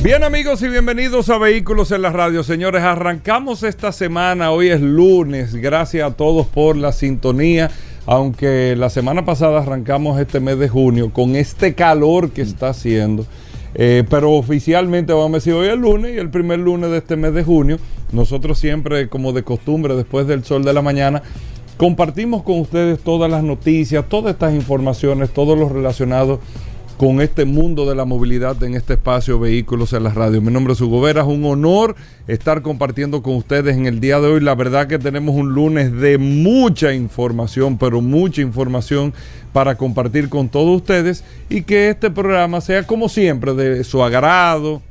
Bien amigos y bienvenidos a Vehículos en la Radio. Señores, arrancamos esta semana, hoy es lunes, gracias a todos por la sintonía, aunque la semana pasada arrancamos este mes de junio con este calor que está haciendo. Eh, pero oficialmente vamos a decir hoy es lunes y el primer lunes de este mes de junio. Nosotros siempre, como de costumbre, después del sol de la mañana, compartimos con ustedes todas las noticias, todas estas informaciones, todo lo relacionado este mundo de la movilidad en este espacio Vehículos en la Radio. Mi nombre es Hugo Vera, es un honor estar compartiendo con ustedes en el día de hoy. La verdad que tenemos un lunes de mucha información, pero mucha información para compartir con todos ustedes y que este programa sea como siempre de su agrado,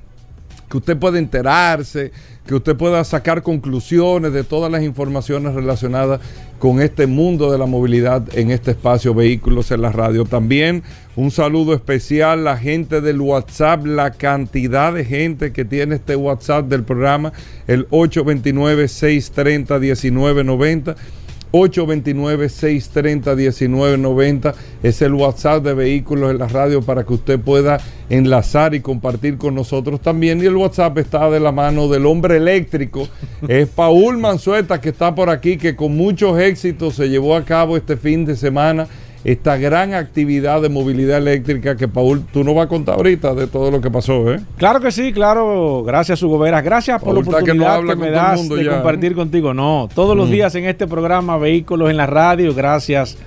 que usted pueda enterarse, que usted pueda sacar conclusiones de todas las informaciones relacionadas con este mundo de la movilidad en este espacio Vehículos en la Radio. También un saludo especial a la gente del WhatsApp, la cantidad de gente que tiene este WhatsApp del programa, el 829-630-1990. 829-630-1990 es el WhatsApp de Vehículos en la Radio para que usted pueda enlazar y compartir con nosotros también. Y el WhatsApp está de la mano del hombre eléctrico. Es Paul Manzueta que está por aquí, que con muchos éxitos se llevó a cabo este fin de semana esta gran actividad de movilidad eléctrica que Paul, tú nos vas a contar ahorita de todo lo que pasó, ¿eh? Claro que sí, claro. Gracias, Hugo Veras. Gracias por la oportunidad que, me das de compartir contigo. No, todos los días en este programa Vehículos en la Radio, gracias.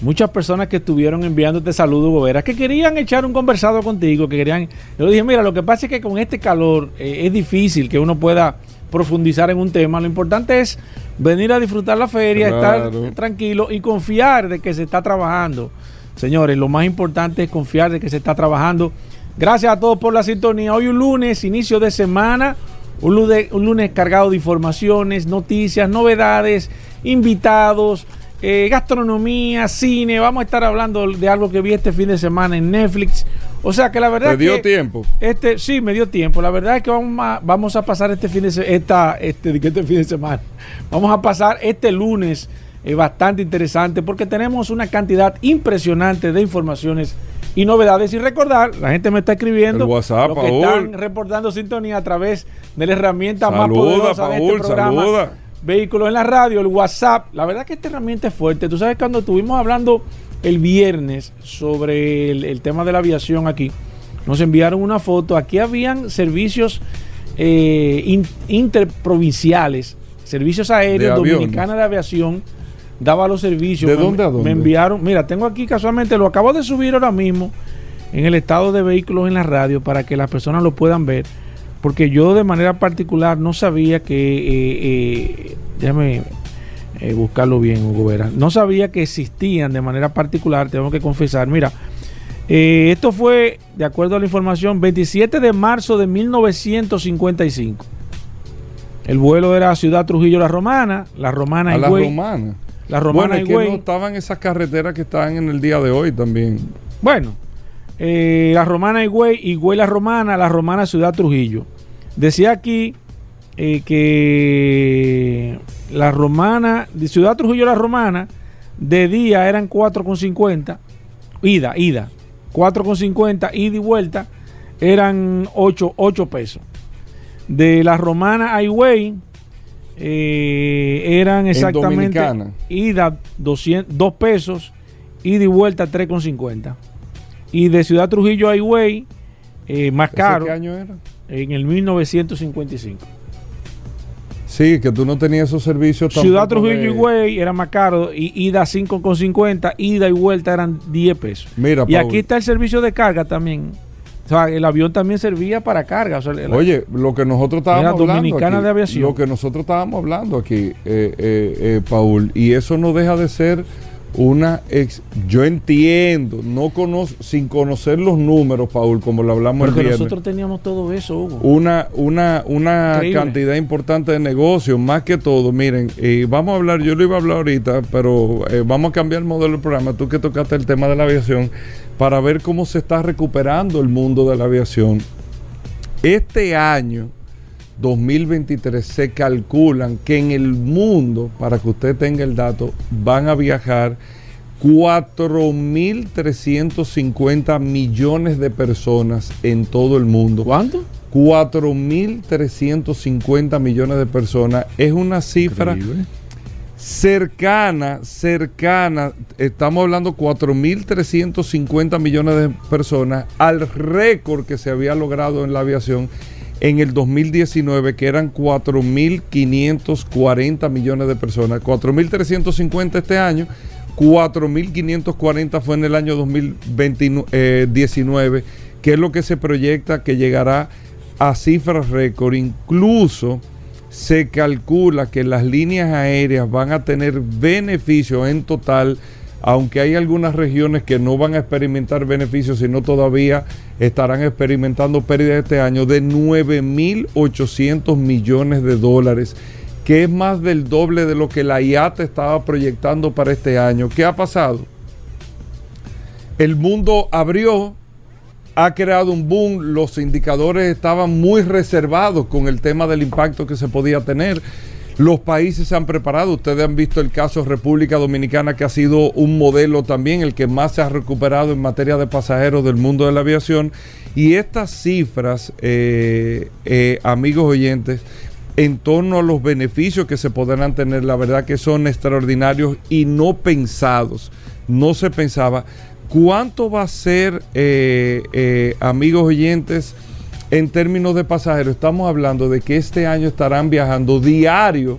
Muchas personas que estuvieron enviándote saludos, Hugo Veras, que querían echar un conversado contigo, que querían... Yo dije, mira, lo que pasa es que con este calor eh, es difícil que uno pueda profundizar en un tema. Lo importante es venir a disfrutar la feria, estar tranquilo y confiar de que se está trabajando. Señores, lo más importante es confiar de que se está trabajando. Gracias a todos por la sintonía. Hoy un lunes, inicio de semana, un lunes, un lunes cargado de informaciones, noticias, novedades, invitados, eh, gastronomía, cine. Vamos a estar hablando de algo que vi este fin de semana en Netflix. O sea que la verdad. ¿Te dio tiempo? Este, sí, me dio tiempo. La verdad es que vamos a, vamos a pasar este fin de esta, este, este fin de semana. Vamos a pasar este lunes eh, bastante interesante porque tenemos una cantidad impresionante de informaciones y novedades. Y recordar, la gente me está escribiendo. El WhatsApp, que están reportando sintonía a través de la herramienta más poderosa de este programa. Saluda vehículos en la radio, el WhatsApp. La verdad que esta herramienta es fuerte. Tú sabes, cuando estuvimos hablando el viernes sobre el, tema de la aviación aquí, nos enviaron una foto. Aquí habían servicios eh, interprovinciales, servicios aéreos, Dominicana de Aviación. Daba los servicios. ¿De dónde a dónde? Me enviaron, mira, tengo aquí casualmente, lo acabo de subir ahora mismo en el estado de vehículos en la radio para que las personas lo puedan ver porque yo de manera particular no sabía que, eh, eh, déjame eh, buscarlo bien, Hugo Vera, no sabía que existían de manera particular, tengo que confesar, mira, esto fue, de acuerdo a la información, 27 de marzo de 1955. El vuelo era Ciudad Trujillo La Romana, La Romana y La Romana. La Romana bueno, es que no estaban esas carreteras que están en el día de hoy también. Bueno, eh, la Romana Higüey, Higüey La Romana, La Romana Ciudad Trujillo. Decía aquí eh, que la Romana, de Ciudad Trujillo La Romana, de día eran 4,50, ida, ida, 4,50, ida y vuelta, eran 8, 8 pesos. De la Romana a Higüey, eh, eran exactamente ida 200, 2 pesos, ida y vuelta 3,50. Y de Ciudad Trujillo a Higüey, eh, más caro. ¿Qué año era? En el 1955. Sí, que tú no tenías esos servicios. Ciudad Trujillo y Higüey era más caro, y ida 5,50, ida y vuelta eran 10 pesos. Mira, y aquí está el servicio de carga también. O sea, el avión también servía para carga. Oye, lo que nosotros estábamos hablando. De Aviación. Lo que nosotros estábamos hablando aquí, eh, eh, Paul, y eso no deja de ser una ex, yo entiendo, no conozco, sin conocer los números, Paul, como lo hablamos Porque nosotros teníamos todo eso, Hugo. Una, una, una cantidad importante de negocios, más que todo, miren, y vamos a hablar, yo lo iba a hablar ahorita, pero eh, vamos a cambiar el modelo del programa, tú que tocaste el tema de la aviación, para ver cómo se está recuperando el mundo de la aviación. Este año, 2023 se calculan que en el mundo, para que usted tenga el dato, van a viajar 4.350 millones de personas en todo el mundo. ¿Cuánto? 4.350 millones de personas. Es una cifra cercana, cercana, estamos hablando 4.350 millones de personas al récord que se había logrado en la aviación en el 2019, que eran 4.540 millones de personas. 4.350 este año, 4.540 fue en el año 2019, que es lo que se proyecta que llegará a cifras récord. Incluso se calcula que las líneas aéreas van a tener beneficios en total aunque hay algunas regiones que no van a experimentar beneficios, sino todavía estarán experimentando pérdidas este año de 9.800 millones de dólares, que es más del doble de lo que la IATA estaba proyectando para este año. ¿Qué ha pasado? El mundo abrió, ha creado un boom, los indicadores estaban muy reservados con el tema del impacto que se podía tener los países se han preparado. Ustedes han visto el caso República Dominicana, que ha sido un modelo también, el que más se ha recuperado en materia de pasajeros del mundo de la aviación. Y estas cifras, eh, eh, amigos oyentes, en torno a los beneficios que se podrán tener, la verdad que son extraordinarios y no pensados. No se pensaba. ¿Cuánto va a ser, eh, amigos oyentes? En términos de pasajeros, estamos hablando de que este año estarán viajando diario,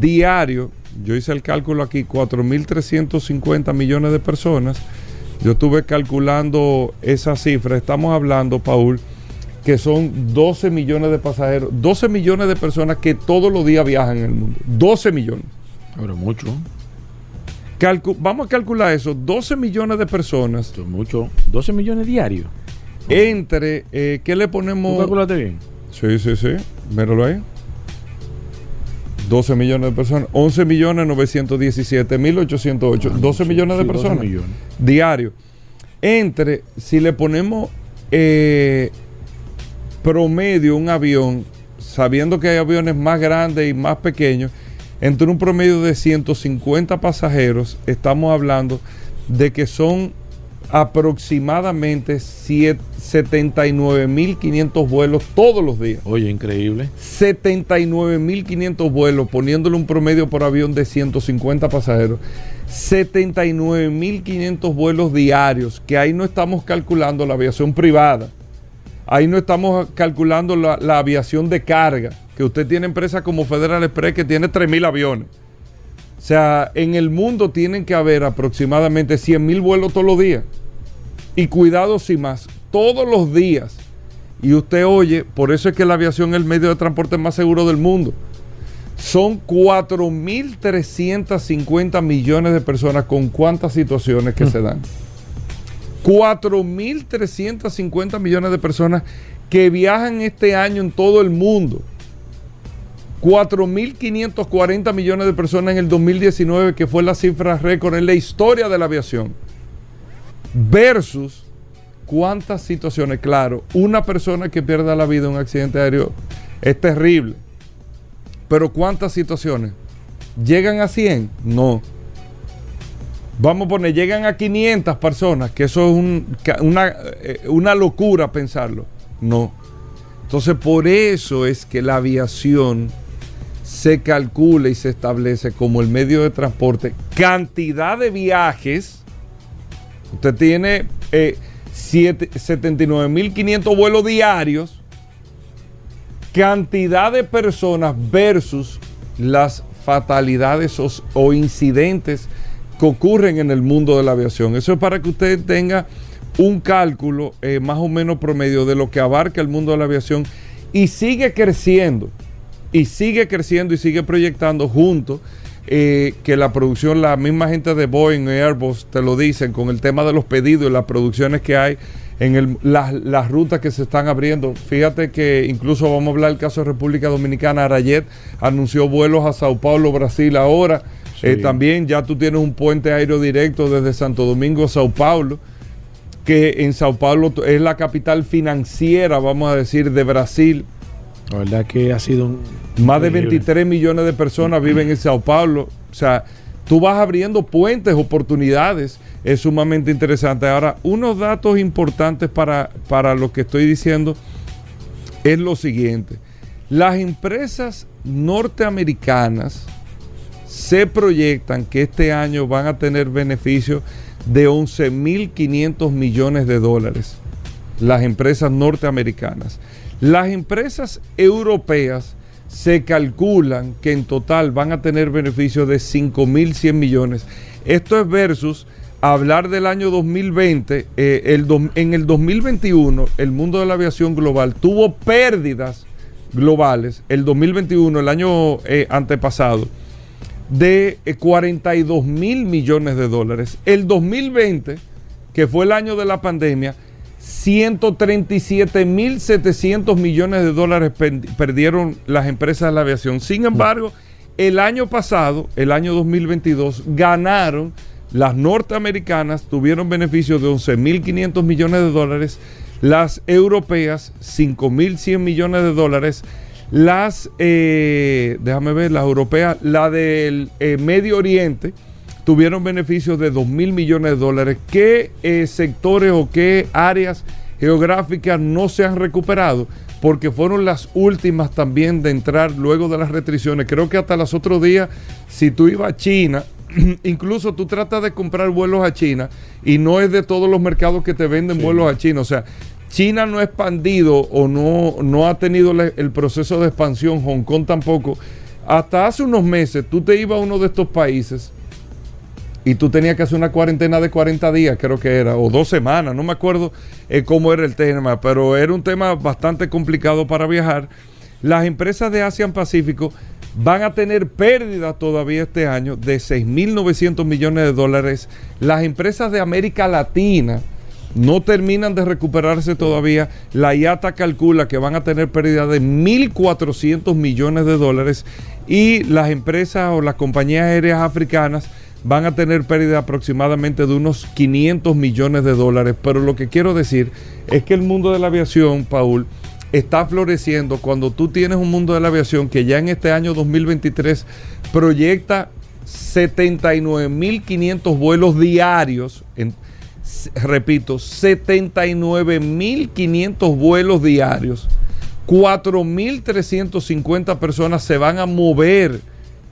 diario, yo hice el cálculo aquí, 4.350 millones de personas. Yo estuve calculando esa cifra. Estamos hablando, Paul, que son 12 millones de pasajeros, 12 millones de personas que todos los días viajan en el mundo. 12 millones. Pero mucho. vamos a calcular eso, 12 millones de personas. Es mucho. 12 millones diarios entre, eh, ¿qué le ponemos? ¿Tú calculaste bien? Sí, sí, sí, míralo ahí. 12 ah, millones de personas, 11 millones 917 mil 808, 12 millones de personas millones. diario. Entre, si le ponemos eh, promedio un avión, sabiendo que hay aviones más grandes y más pequeños, entre un promedio de 150 pasajeros, estamos hablando de que son aproximadamente 79.500 vuelos todos los días. Oye, increíble. 79.500 vuelos, poniéndole un promedio por avión de 150 pasajeros. 79.500 vuelos diarios, que ahí no estamos calculando la aviación privada. Ahí no estamos calculando la, la aviación de carga, que usted tiene empresas como Federal Express que tiene 3.000 aviones. O sea, en el mundo tienen que haber aproximadamente 100.000 vuelos todos los días y cuidados y más, todos los días. Y usted oye, por eso es que la aviación es el medio de transporte más seguro del mundo. Son 4.350 millones de personas con cuántas situaciones que mm. se dan. 4.350 millones de personas que viajan este año en todo el mundo. 4.540 millones de personas en el 2019, que fue la cifra récord en la historia de la aviación versus cuántas situaciones, claro, una persona que pierda la vida en un accidente aéreo es terrible, pero cuántas situaciones llegan a 100, no. Vamos a poner, llegan a 500 personas, que eso es una, eh, una locura pensarlo. No. Entonces, por eso es que la aviación se calcula y se establece como el medio de transporte, cantidad de viajes Usted tiene eh, 79.500 vuelos diarios, cantidad de personas versus las fatalidades o, incidentes que ocurren en el mundo de la aviación. Eso es para que usted tenga un cálculo eh, más o menos promedio de lo que abarca el mundo de la aviación y sigue creciendo, y sigue creciendo y sigue proyectando junto eh, que la producción, la misma gente de Boeing y Airbus te lo dicen con el tema de los pedidos y las producciones que hay en las, rutas que se están abriendo. Fíjate que incluso vamos a hablar del caso de República Dominicana. Arayet anunció vuelos a Sao Paulo, Brasil ahora. Eh, también ya tú tienes un puente aéreo directo desde Santo Domingo a Sao Paulo, que en Sao Paulo es la capital financiera, vamos a decir, de Brasil. La verdad que ha sido un... Más de 23 millones de personas viven en Sao Paulo. O sea, tú vas abriendo puentes, oportunidades. Es sumamente interesante. Ahora, unos datos importantes para, para lo que estoy diciendo es lo siguiente. Las empresas norteamericanas se proyectan que este año van a tener beneficios de 11.500 millones de dólares, las empresas norteamericanas. Las empresas europeas se calculan que en total van a tener beneficios de 5.100 millones. Esto es versus hablar del año 2020. Eh, en el 2021 el mundo de la aviación global tuvo pérdidas globales. El 2021, el año eh, antepasado de 42 eh, mil millones de dólares. El 2020, que fue el año de la pandemia, 137 mil 700 millones de dólares perdieron las empresas de la aviación. Sin embargo, el año pasado, el año 2022, ganaron las norteamericanas, tuvieron beneficios de 11 mil 500 millones de dólares, las europeas 5 mil 100 millones de dólares las, eh, déjame ver, las europeas, la del eh, Medio Oriente, tuvieron beneficios de 2 mil millones de dólares. ¿Qué eh, sectores o qué áreas geográficas no se han recuperado? Porque fueron las últimas también de entrar luego de las restricciones. Creo que hasta los otros días, si tú ibas a China, incluso tú tratas de comprar vuelos a China y no es de todos los mercados que te venden vuelos a China. O sea, China no ha expandido o no, no ha tenido el proceso de expansión, Hong Kong tampoco. Hasta hace unos meses tú te ibas a uno de estos países y tú tenías que hacer una cuarentena de 40 días, creo que era, o dos semanas, no me acuerdo eh, cómo era el tema, pero era un tema bastante complicado para viajar. Las empresas de Asia Pacífico van a tener pérdidas todavía este año de 6.900 millones de dólares. Las empresas de América Latina, no terminan de recuperarse todavía. La IATA calcula que van a tener pérdida de 1.400 millones de dólares y las empresas o las compañías aéreas africanas van a tener pérdida aproximadamente de unos 500 millones de dólares. Pero lo que quiero decir es que el mundo de la aviación, Paul, está floreciendo cuando tú tienes un mundo de la aviación que ya en este año 2023 proyecta 79.500 vuelos diarios. Repito, 79.500 vuelos diarios, 4.350 personas se van a mover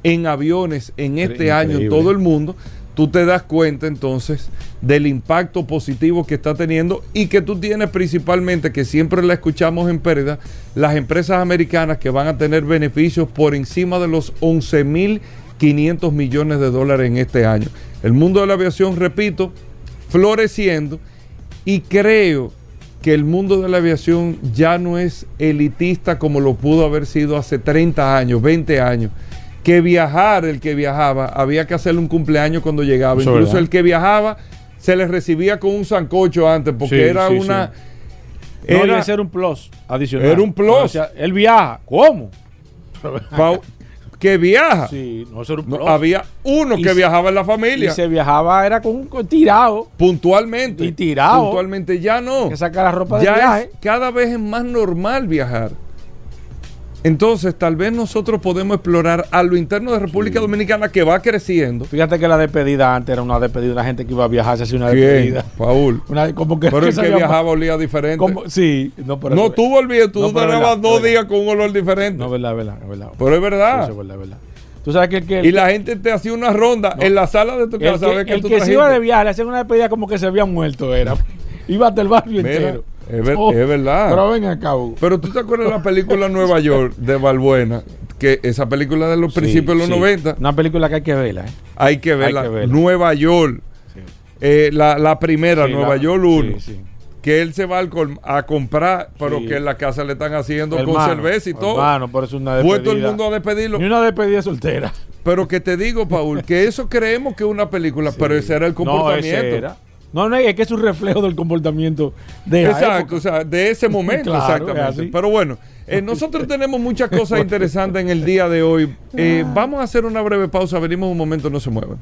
en aviones en este año en todo el mundo, tú te das cuenta entonces del impacto positivo que está teniendo y que tú tienes principalmente, que siempre la escuchamos en pérdida, las empresas americanas que van a tener beneficios por encima de los 11.500 millones de dólares en este año. El mundo de la aviación, repito, floreciendo y creo que el mundo de la aviación ya no es elitista como lo pudo haber sido hace 30 años, 20 años. Que viajar, el que viajaba, había que hacerle un cumpleaños cuando llegaba. Incluso el que viajaba se le recibía con un sancocho antes, porque era una... Era, ser un plus adicional. Era un plus. él viaja. ¿Cómo? que viaja. Sí, no, había uno que viajaba en la familia. Y se viajaba, era con, un tirado. Puntualmente. Y tirado. Puntualmente ya no. Que sacar la ropa de viaje. cada vez es más normal viajar. Entonces, tal vez nosotros podemos explorar a lo interno de República Dominicana que va creciendo. Fíjate que la despedida antes era una despedida, la gente que iba a viajar se hacía una despedida. Paul. como que, pero el que, viajaba olía diferente. sí, no, pero no tú volvías, tú no, dos días con un olor diferente. No, verdad, verdad, verdad. Pero es verdad. Eso es verdad, verdad. Tú sabes que, que y la gente te hacía una ronda en la sala de tu casa. El que, el que se iba de viaje le hacían una despedida como que se había muerto, era. Iba hasta el barrio entero. Oh, es, verdad. Pero ven acá. Pero tú te acuerdas de la película Nueva York de Balbuena, que esa película de los principios de los 90. Una película que hay que verla. ¿eh? Hay, que verla. Nueva York. Eh, la, primera, Nueva York 1. que él se va a comprar, pero que en la casa le están haciendo con cerveza y todo. Hermano, por eso una despedida. Fue todo el mundo a despedirlo. Ni una despedida soltera. Pero que te digo, Paul, que eso creemos que es una película, pero ese era el comportamiento. No, no, es que es un reflejo del comportamiento de Exacto, o sea, de ese momento, exactamente. Pero bueno, eh, nosotros tenemos muchas cosas interesantes en el día de hoy. Eh, vamos a hacer una breve pausa, venimos un momento, no se muevan.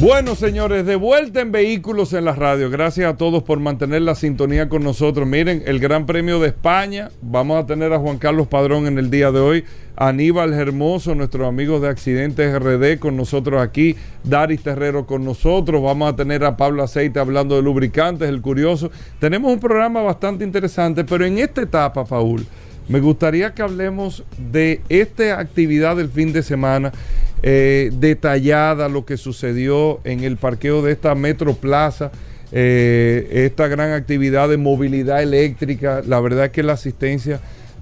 Bueno, señores, de vuelta en Vehículos en la Radio. Gracias a todos por mantener la sintonía con nosotros. Miren, el Gran Premio de España. Vamos a tener a Juan Carlos Padrón en el día de hoy. Aníbal Hermoso, nuestros amigos de Accidentes RD con nosotros aquí. Daris Terrero con nosotros. Vamos a tener a Pablo Aceite hablando de lubricantes, el curioso. Tenemos un programa bastante interesante, pero en esta etapa, Paul, me gustaría que hablemos de esta actividad del fin de semana eh, detallada lo que sucedió en el parqueo de esta Metro Plaza, eh, esta gran actividad de movilidad eléctrica. La verdad es que la asistencia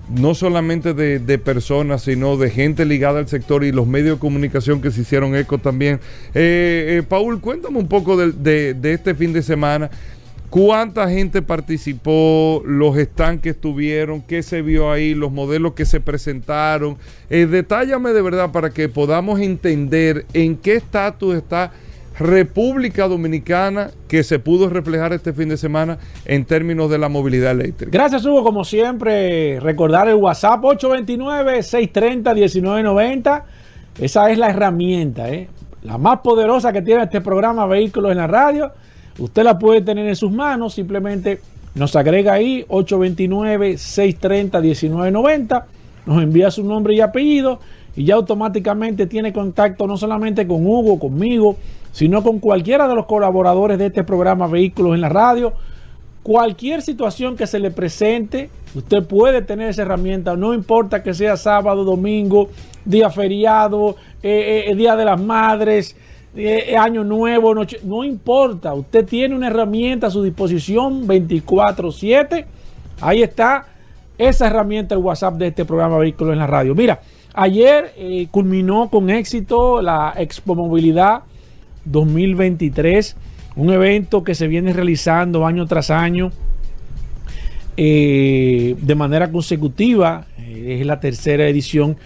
no solamente de, personas, sino de gente ligada al sector y los medios de comunicación que se hicieron eco también. Eh, Paul, cuéntame un poco de este fin de semana ¿Cuánta gente participó? ¿Los stands que estuvieron? ¿Qué se vio ahí? ¿Los modelos que se presentaron? Eh, detállame de verdad para que podamos entender en qué estatus está República Dominicana que se pudo reflejar este fin de semana en términos de la movilidad eléctrica. Gracias, Hugo. Como siempre, recordar el WhatsApp 829-630-1990. Esa es la herramienta, ¿eh? la más poderosa que tiene este programa Vehículos en la Radio Usted la puede tener en sus manos, simplemente nos agrega ahí 829-630-1990, nos envía su nombre y apellido y ya automáticamente tiene contacto no solamente con Hugo, conmigo, sino con cualquiera de los colaboradores de este programa Vehículos en la Radio. Cualquier situación que se le presente, usted puede tener esa herramienta, no importa que sea sábado, domingo, día feriado, eh, eh, día de las madres, eh, eh, año nuevo, no importa. Usted tiene una herramienta a su disposición 24/7. Ahí está esa herramienta, el WhatsApp de este programa Vehículos en la Radio. Mira, ayer eh, culminó con éxito la Expo Movilidad 2023, un evento que se viene realizando año tras año de manera consecutiva. es la tercera edición.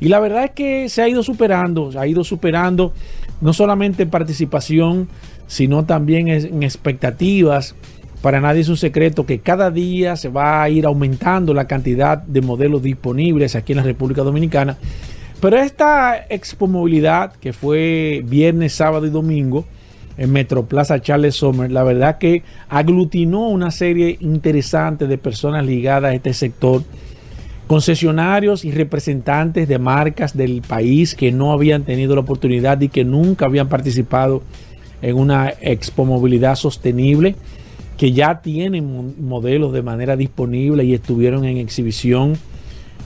Y la verdad es que se ha ido superando, se ha ido superando no solamente en participación, sino también en expectativas. Para nadie es un secreto que cada día se va a ir aumentando la cantidad de modelos disponibles aquí en la República Dominicana. Pero esta Expo Movilidad, que fue viernes, sábado y domingo en Metroplaza Charles Sommer, la verdad que aglutinó una serie interesante de personas ligadas a este sector concesionarios y representantes de marcas del país que no habían tenido la oportunidad y que nunca habían participado en una expo movilidad sostenible, que ya tienen modelos de manera disponible y estuvieron en exhibición.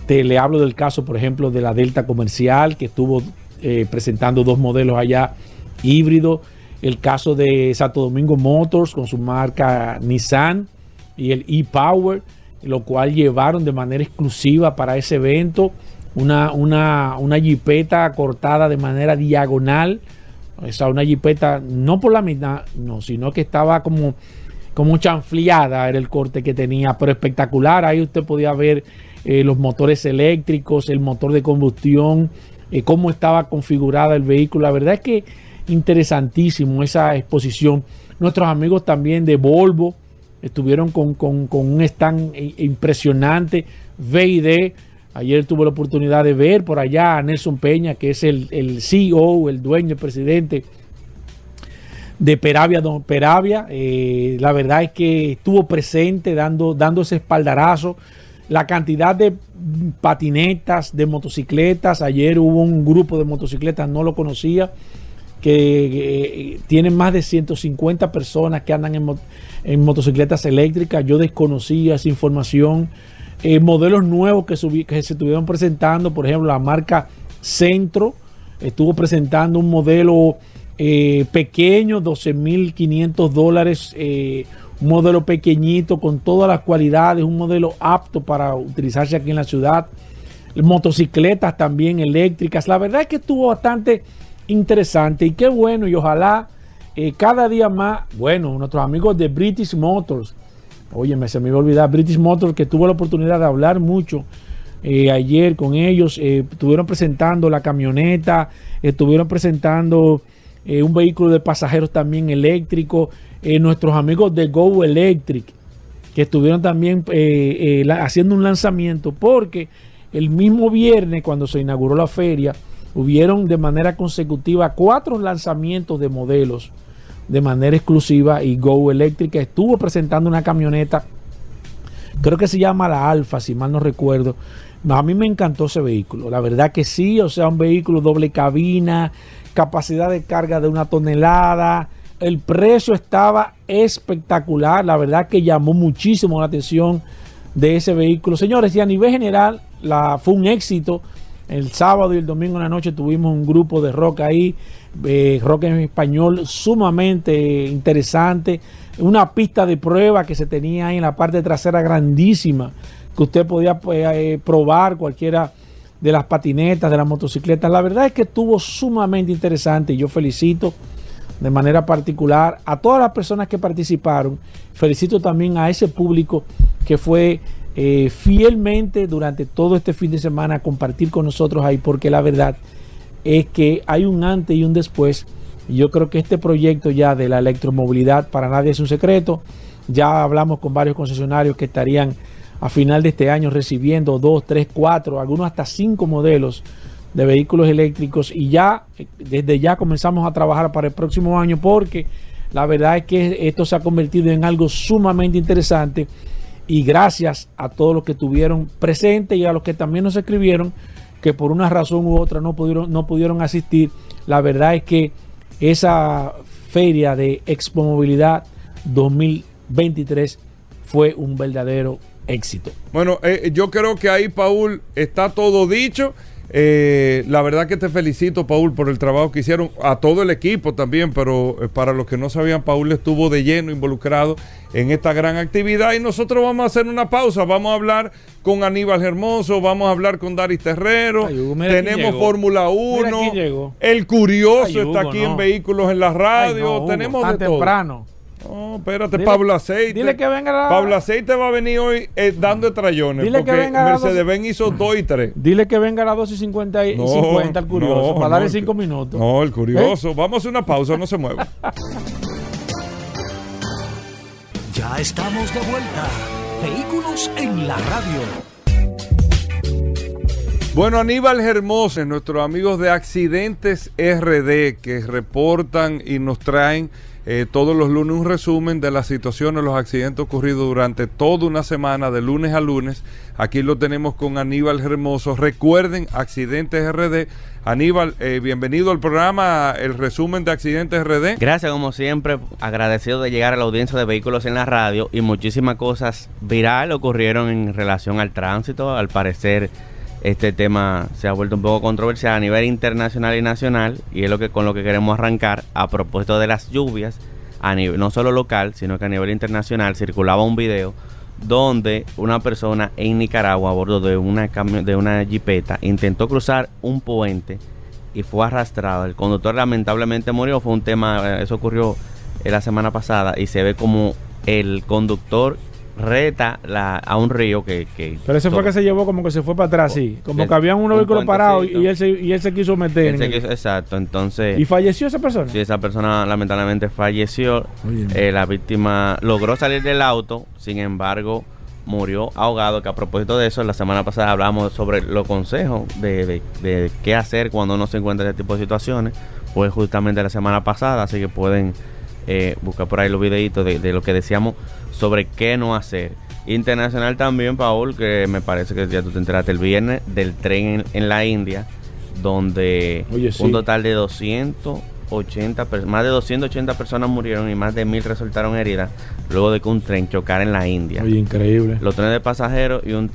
Te, le hablo del caso, por ejemplo, de la Delta Comercial, que estuvo eh, presentando dos modelos allá híbridos. El caso de Santo Domingo Motors con su marca Nissan y el e-Power lo cual llevaron de manera exclusiva para ese evento una, una, una jipeta cortada de manera diagonal, o sea, una jipeta no por la mitad, no, sino que estaba como, como chanfleada, era el corte que tenía, pero espectacular, ahí usted podía ver eh, los motores eléctricos, el motor de combustión, eh, cómo estaba configurada el vehículo, la verdad es que interesantísimo esa exposición. Nuestros amigos también de Volvo, estuvieron con, un stand impresionante, VID. Ayer tuve la oportunidad de ver por allá a Nelson Peña, que es el, el CEO, el dueño, el presidente de Peravia, Don Peravia. Eh, la verdad es que estuvo presente dando, dando ese espaldarazo. La cantidad de patinetas, de motocicletas. Ayer hubo un grupo de motocicletas, no lo conocía, que, tienen más de 150 personas que andan en, motocicletas eléctricas. Yo desconocía esa información. Eh, modelos nuevos que, que se estuvieron presentando, por ejemplo, la marca Centro estuvo presentando un modelo eh, pequeño, 12.500 dólares, eh, un modelo pequeñito con todas las cualidades, un modelo apto para utilizarse aquí en la ciudad. Motocicletas también eléctricas. La verdad es que estuvo bastante interesante y qué bueno y ojalá eh, cada día más, bueno, nuestros amigos de British Motors, oye, me se me iba a olvidar, British Motors, que tuvo la oportunidad de hablar mucho eh, ayer con ellos, eh, estuvieron presentando la camioneta, estuvieron presentando un vehículo de pasajeros también eléctrico, nuestros amigos de Go Electric, que estuvieron también haciendo un lanzamiento, porque el mismo viernes, cuando se inauguró la feria, hubieron de manera consecutiva cuatro lanzamientos de modelos de manera exclusiva y Go Eléctrica estuvo presentando una camioneta, creo que se llama la Alfa, si mal no recuerdo. A mí me encantó ese vehículo, la verdad que sí, o sea, un vehículo doble cabina, capacidad de carga de una tonelada, el precio estaba espectacular, la verdad que llamó muchísimo la atención de ese vehículo. Señores, y a nivel general, fue un éxito. El sábado y el domingo en la noche tuvimos un grupo de rock ahí, eh, rock en español sumamente interesante. Una pista de prueba que se tenía ahí en la parte trasera grandísima, que usted podía pues, eh, probar cualquiera de las patinetas, de las motocicletas. La verdad es que estuvo sumamente interesante y yo felicito de manera particular a todas las personas que participaron. Felicito también a ese público que fue eh, fielmente durante todo este fin de semana a compartir con nosotros ahí, porque la verdad es que hay un antes y un después. Y yo creo que este proyecto ya de la electromovilidad para nadie es un secreto. Ya hablamos con varios concesionarios que estarían a final de este año recibiendo dos, tres, cuatro, algunos hasta cinco modelos de vehículos eléctricos y ya desde ya comenzamos a trabajar para el próximo año porque la verdad es que esto se ha convertido en algo sumamente interesante y gracias a todos los que estuvieron presentes y a los que también nos escribieron que por una razón u otra no pudieron, no pudieron asistir. La verdad es que esa feria de Expo Movilidad 2023 fue un verdadero éxito. Bueno, eh, yo creo que ahí, Paul, está todo dicho. Eh, la verdad que te felicito, Paul, por el trabajo que hicieron, a todo el equipo también, pero eh, para los que no sabían, Paul estuvo de lleno involucrado en esta gran actividad y nosotros vamos a hacer una pausa, vamos a hablar con Aníbal Hermoso, vamos a hablar con Daris Terrero, tenemos Fórmula 1, el curioso está aquí en Vehículos en la Radio, tenemos de temprano. No, espérate, Pablo Aceite. Dile que venga la... Pablo Aceite va a venir hoy eh, dando estrellones. Dile porque que venga Mercedes Benz hizo 2 y 3. Dile que venga a las 2 y 50 y 50 al curioso, para darle 5 minutos. No, el curioso. ¿Eh? Vamos a una pausa, no se mueva. ya estamos de vuelta. Vehículos en la radio. Bueno, Aníbal Hermoso, nuestros amigos de Accidentes RD que reportan y nos traen eh, todos los lunes un resumen de las situaciones, los accidentes ocurridos durante toda una semana, de lunes a lunes. Aquí lo tenemos con Aníbal Hermoso. Recuerden, Accidentes RD. Aníbal, eh, bienvenido al programa, el resumen de Accidentes RD. Gracias, como siempre, agradecido de llegar a la audiencia de vehículos en la radio y muchísimas cosas viral ocurrieron en relación al tránsito. Al parecer este tema se ha vuelto un poco controversial a nivel internacional y nacional y es lo que con lo que queremos arrancar a propósito de las lluvias a nivel no solo local sino que a nivel internacional. Circulaba un video donde una persona en Nicaragua a bordo de una de una jipeta intentó cruzar un puente y fue arrastrado. El conductor lamentablemente murió. Fue un tema eso ocurrió la semana pasada y se ve como el conductor reta la, a un río que... que Pero ese fue que se llevó como que se fue para atrás, sí. Como que había un vehículo parado y él, se, y él se quiso meter. exacto, entonces... ¿Y falleció esa persona? Sí, esa persona lamentablemente falleció. Eh, la víctima logró salir del auto, sin embargo murió ahogado, que a propósito de eso, la semana pasada hablamos sobre los consejos de, de, qué hacer cuando uno se encuentra en este tipo de situaciones. Fue justamente la semana pasada, así que pueden eh, buscar por ahí los videitos de, de lo que decíamos sobre qué no hacer. Internacional también, Paul, que me parece que ya tú te enteraste el viernes del tren en, la India, donde un total de 280, más de 280 personas murieron y más de mil resultaron heridas luego de que un tren chocara en la India. Oye, increíble. Los trenes de pasajeros y un,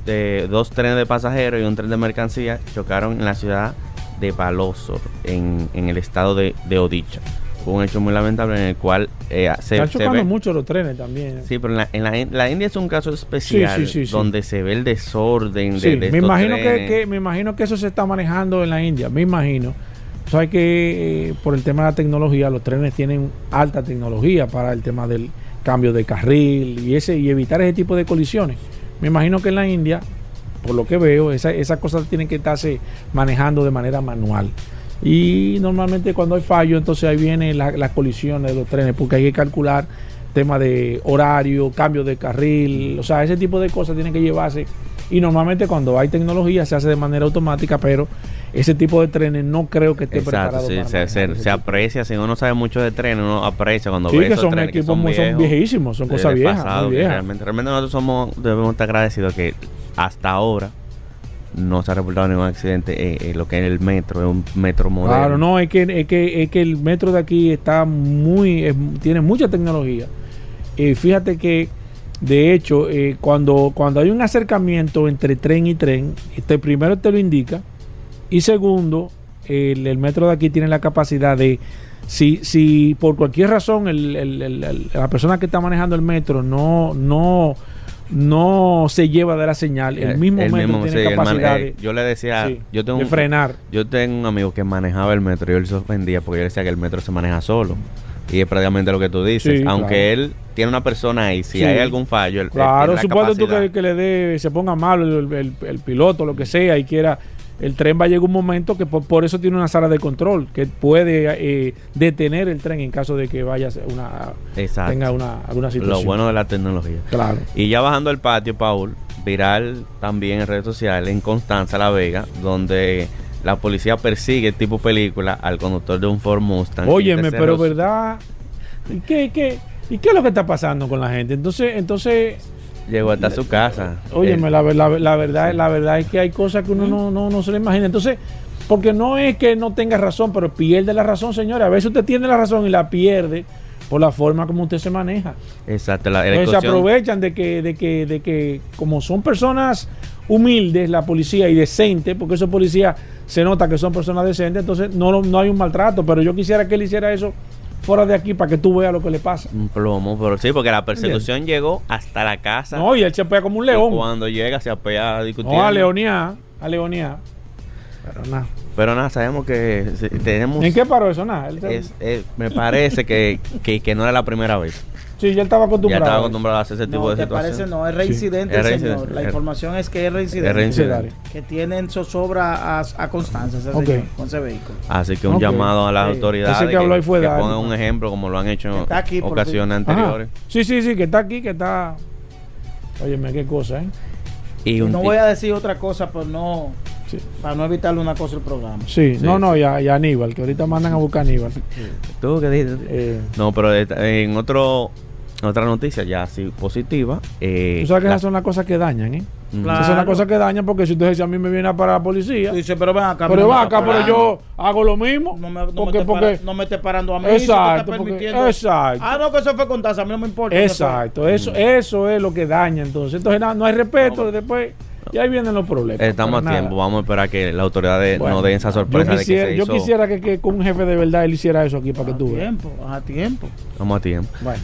dos trenes de pasajeros y un tren de mercancía chocaron en la ciudad de Balosor, en, en el estado de, de Odicha fue un hecho muy lamentable en el cual eh, se, Están chocando mucho los trenes también. Sí, pero en la, en la, India es un caso especial donde se ve el desorden de, me imagino que, me imagino que eso se está manejando en la India, me imagino. sabes que eh, por el tema de la tecnología, los trenes tienen alta tecnología para el tema del cambio de carril y ese y evitar ese tipo de colisiones. Me imagino que en la India, por lo que veo, esas cosas tienen que estarse manejando de manera manual. Y normalmente cuando hay fallo, entonces ahí vienen las colisiones de los trenes, porque hay que calcular tema de horario, cambio de carril, o sea, ese tipo de cosas tienen que llevarse. Y normalmente cuando hay tecnología se hace de manera automática, pero ese tipo de trenes no creo que esté preparado sí, para se, se, aprecia, si uno sabe mucho de trenes, uno aprecia cuando sí, ve que esos son trenes equipos que son, viejísimos, son cosas viejas, Realmente, realmente nosotros somos, debemos estar agradecidos que hasta ahora no se ha reportado ningún accidente en, lo que es el metro, es un metro moderno. Claro, no, es que, es que, es que el metro de aquí está muy, tiene mucha tecnología. Y fíjate que, de hecho, eh, cuando, cuando hay un acercamiento entre tren y tren, este primero te lo indica, y segundo, el, metro de aquí tiene la capacidad de, si, si por cualquier razón la persona que está manejando el metro no, no no se lleva de la señal, el mismo metro tiene capacidad eh, yo le decía, yo tengo de frenar. Yo tengo un amigo que manejaba el metro y él se ofendía porque yo le decía que el metro se maneja solo. Y es prácticamente lo que tú dices. Aunque él tiene una persona ahí, si hay algún fallo, él, Claro, supongo tú que, le dé, se ponga mal el, el, piloto, lo que sea, y quiera el tren va a llegar un momento que por, eso tiene una sala de control que puede eh, detener el tren en caso de que vaya una tenga una alguna situación. Lo bueno de la tecnología. Claro. Y ya bajando el patio, Paul, viral también en redes sociales en Constanza, La Vega, donde la policía persigue tipo película al conductor de un Ford Mustang. Óyeme, pero verdad, ¿y qué, qué, ¿y qué es lo que está pasando con la gente? Entonces, entonces Llegó hasta su casa. Óyeme, la, la, verdad, la verdad es que hay cosas que uno no, no, no se le imagina. Entonces, porque no es que no tenga razón, pero pierde la razón, señora. A veces usted tiene la razón y la pierde por la forma como usted se maneja. Exacto. La, se aprovechan de que, de que, de que como son personas humildes, la policía y decentes, porque esos policías se nota que son personas decentes, entonces no, no hay un maltrato. Pero yo quisiera que él hiciera eso fuera de aquí para que tú veas lo que le pasa. Un plomo, pero sí, porque la persecución llegó hasta la casa. No, y él se apea como un león. cuando llega se apea discutiendo. No, a leonía, a leonía. Pero nada. Pero nada, sabemos que tenemos... ¿En qué paró eso? Nada. me parece que, que, que no era la primera vez. Sí, ya estaba acostumbrado. Ya estaba acostumbrado a hacer ese tipo de te parece no, es reincidente, señor. La información es que es reincidente. Es reincidente. Que tienen zozobra a, a Constanza ese señor, con ese vehículo. Así que un llamado a las autoridades que, que, pongan un ejemplo como lo han hecho en ocasiones anteriores. Sí, sí, sí, que está aquí, que está... Óyeme, qué cosa, ¿eh? Y, no voy a decir otra cosa, pero no... Para no evitarle una cosa el programa. Sí, no, no, ya Aníbal, que ahorita mandan a buscar a Aníbal. ¿Tú qué dices? Eh. no, pero en otro otra noticia ya así positiva. Eh, Tú sabes que esas son las cosas que dañan, ¿eh? Esas son las cosas que dañan porque si usted dice a mí me viene para la policía. Dice, pero ven acá. Pero ven acá, pero yo hago lo mismo. No me, no porque, me porque, no me esté parando a mí. Exacto. exacto. Ah, no, que eso fue con tasa, a mí no me importa. Exacto. Eso, eso es lo que daña entonces. Entonces no, hay respeto después. Y ahí vienen los problemas. Estamos a tiempo, vamos a esperar que la autoridad no den esa sorpresa. Yo quisiera, de que, yo quisiera que, que, con un jefe de verdad él hiciera eso aquí para que tú veas. A tiempo, a tiempo. Vamos a tiempo. Bueno.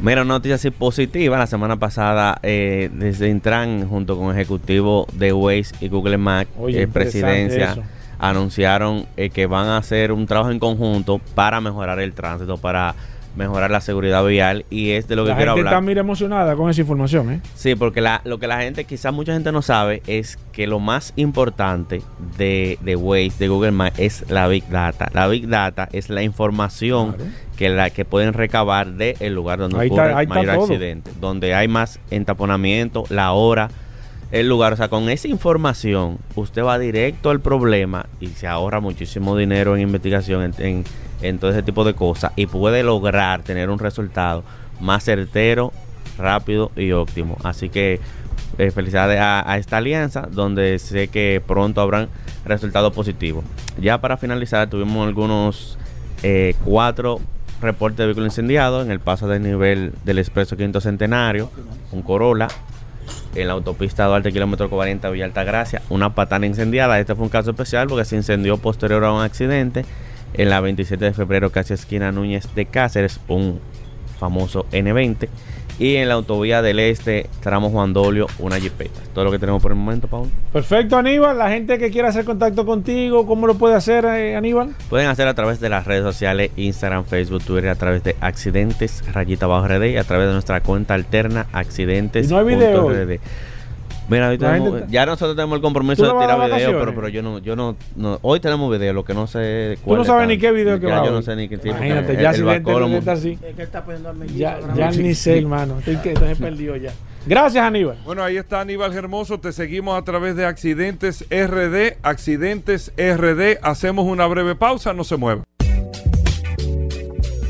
Mira, noticia así positiva. La semana pasada, eh, desde Intran, junto con ejecutivo de Waze y Google Mac, eh, presidencia, anunciaron eh, que van a hacer un trabajo en conjunto para mejorar el tránsito, para mejorar la seguridad vial y es de lo que quiero hablar. está muy emocionada con esa información, ¿eh? Sí, porque la, lo que la gente, quizás mucha gente no sabe, es que lo más importante de, de Waze, de Google Maps, es la Big Data. La Big Data es la información que la que pueden recabar del el lugar donde ocurre el mayor accidente, donde hay más entaponamiento, la hora, el lugar. O sea, con esa información, usted va directo al problema y se ahorra muchísimo dinero en investigación, en en todo ese tipo de cosas y puede lograr tener un resultado más certero, rápido y óptimo. Así que eh, felicidades a, esta alianza donde sé que pronto habrán resultados positivos. Ya para finalizar tuvimos algunos eh, cuatro reportes de vehículos incendiados en el paso del nivel del expreso quinto centenario, un Corolla, en la autopista Duarte, kilómetro 40, Villa Altagracia, una patana incendiada. Este fue un caso especial porque se incendió posterior a un accidente en la 27 de febrero, casi esquina Núñez de Cáceres, un famoso N20. Y en la autovía del Este, tramo Juan Dolio, una jipeta. Todo lo que tenemos por el momento, Paul. Perfecto, Aníbal. La gente que quiera hacer contacto contigo, ¿cómo lo puede hacer, eh, Aníbal? Pueden hacer a través de las redes sociales, Instagram, Facebook, Twitter, a través de Accidentes, rayita bajo RD, y a través de nuestra cuenta alterna, Accidentes. ¿Y no hay video? Mira, ya nosotros tenemos el compromiso de tirar video, pero, pero yo no, yo no, hoy tenemos video, lo que no sé cuál Tú no sabes ni qué video que va. Yo no sé ni qué tipo. Imagínate, ya si está así. Ya, ya ni sé, hermano. Entonces perdió ya. Gracias, Aníbal. Bueno, ahí está Aníbal Hermoso. Te seguimos a través de Accidentes RD. Accidentes RD. Hacemos una breve pausa, no se mueva.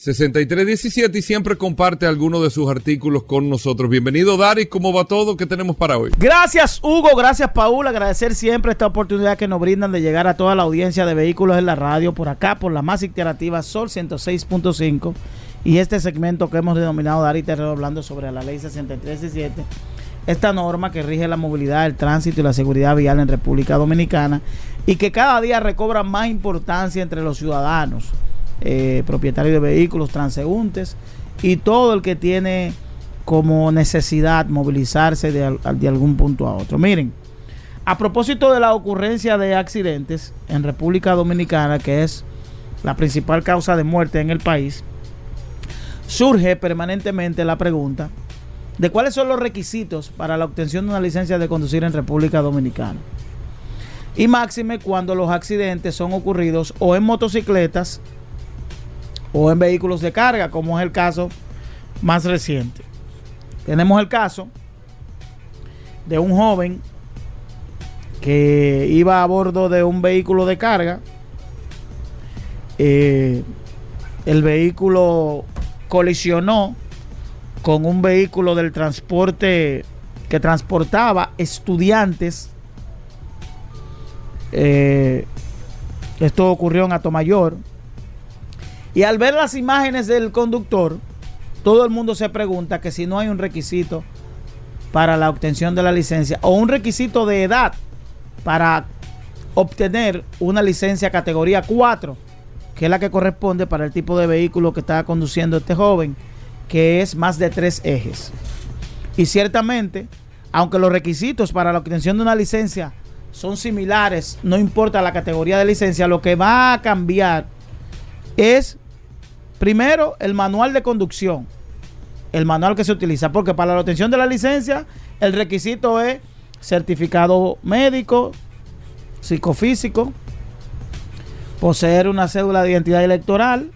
6317 y siempre comparte algunos de sus artículos con nosotros. Bienvenido, Dari. ¿Cómo va todo? ¿Qué tenemos para hoy? Gracias, Hugo. Gracias, Paul. Agradecer siempre esta oportunidad que nos brindan de llegar a toda la audiencia de vehículos en la radio por acá, por la más interactiva Sol 106.5 y este segmento que hemos denominado Dari Terrero hablando sobre la ley 6317. Esta norma que rige la movilidad, el tránsito y la seguridad vial en República Dominicana y que cada día recobra más importancia entre los ciudadanos eh, propietarios de vehículos, transeúntes y todo el que tiene como necesidad movilizarse de, de algún punto a otro. Miren, a propósito de la ocurrencia de accidentes en República Dominicana, que es la principal causa de muerte en el país, surge permanentemente la pregunta de cuáles son los requisitos para la obtención de una licencia de conducir en República Dominicana. Y máxime cuando los accidentes son ocurridos o en motocicletas o en vehículos de carga, como es el caso más reciente. Tenemos el caso de un joven que iba a bordo de un vehículo de carga. Eh, el vehículo colisionó con un vehículo del transporte que transportaba estudiantes. Eh, esto ocurrió en Atomayor. Y al ver las imágenes del conductor, todo el mundo se pregunta que si no hay un requisito para la obtención de la licencia o un requisito de edad para obtener una licencia categoría 4, que es la que corresponde para el tipo de vehículo que está conduciendo este joven, que es más de tres ejes. Y ciertamente, aunque los requisitos para la obtención de una licencia son similares, no importa la categoría de licencia, lo que va a cambiar es Primero, el manual de conducción. El manual que se utiliza. Porque para la obtención de la licencia, el requisito es certificado médico, psicofísico, poseer una cédula de identidad electoral,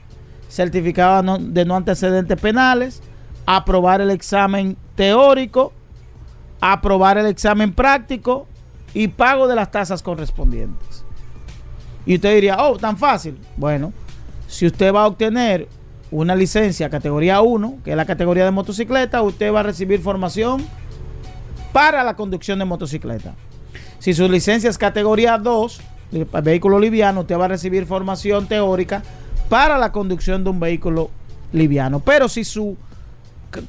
certificado de no antecedentes penales, aprobar el examen teórico, aprobar el examen práctico y pago de las tasas correspondientes. Y usted diría, oh, tan fácil. Bueno, si usted va a obtener una licencia categoría 1, que es la categoría de motocicleta, usted va a recibir formación para la conducción de motocicleta. Si su licencia es categoría 2, vehículo liviano, usted va a recibir formación teórica para la conducción de un vehículo liviano. Pero si su,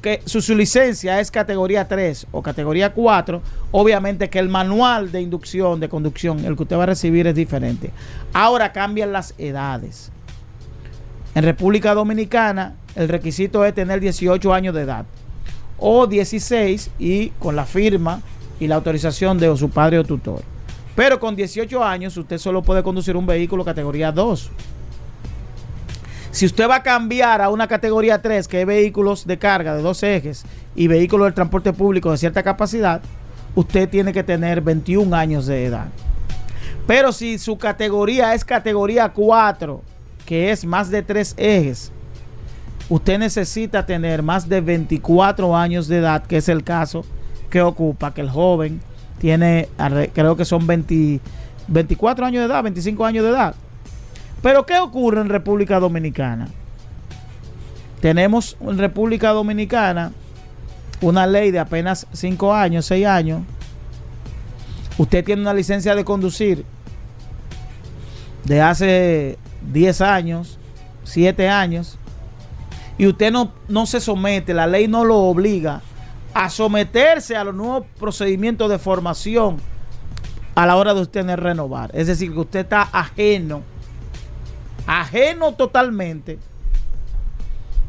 que, su, licencia es categoría 3 o categoría 4, obviamente que el manual de inducción, de conducción, el que usted va a recibir es diferente. Ahora cambian las edades. En República Dominicana el requisito es tener 18 años de edad o 16 y con la firma y la autorización de su padre o tutor. Pero con 18 años usted solo puede conducir un vehículo categoría 2. Si usted va a cambiar a una categoría 3, que es vehículos de carga de dos ejes y vehículos del transporte público de cierta capacidad, usted tiene que tener 21 años de edad. Pero si su categoría es categoría 4, que es más de tres ejes, usted necesita tener más de 24 años de edad, que es el caso que ocupa, que el joven tiene, creo que son 24 años de edad, 25 años de edad. Pero ¿qué ocurre en República Dominicana? Tenemos en República Dominicana una ley de apenas 5 años, 6 años. Usted tiene una licencia de conducir de hace 10 años siete años, y usted no, no se somete, la ley no lo obliga a someterse a los nuevos procedimientos de formación a la hora de usted renovar. Es decir, que usted está ajeno, ajeno totalmente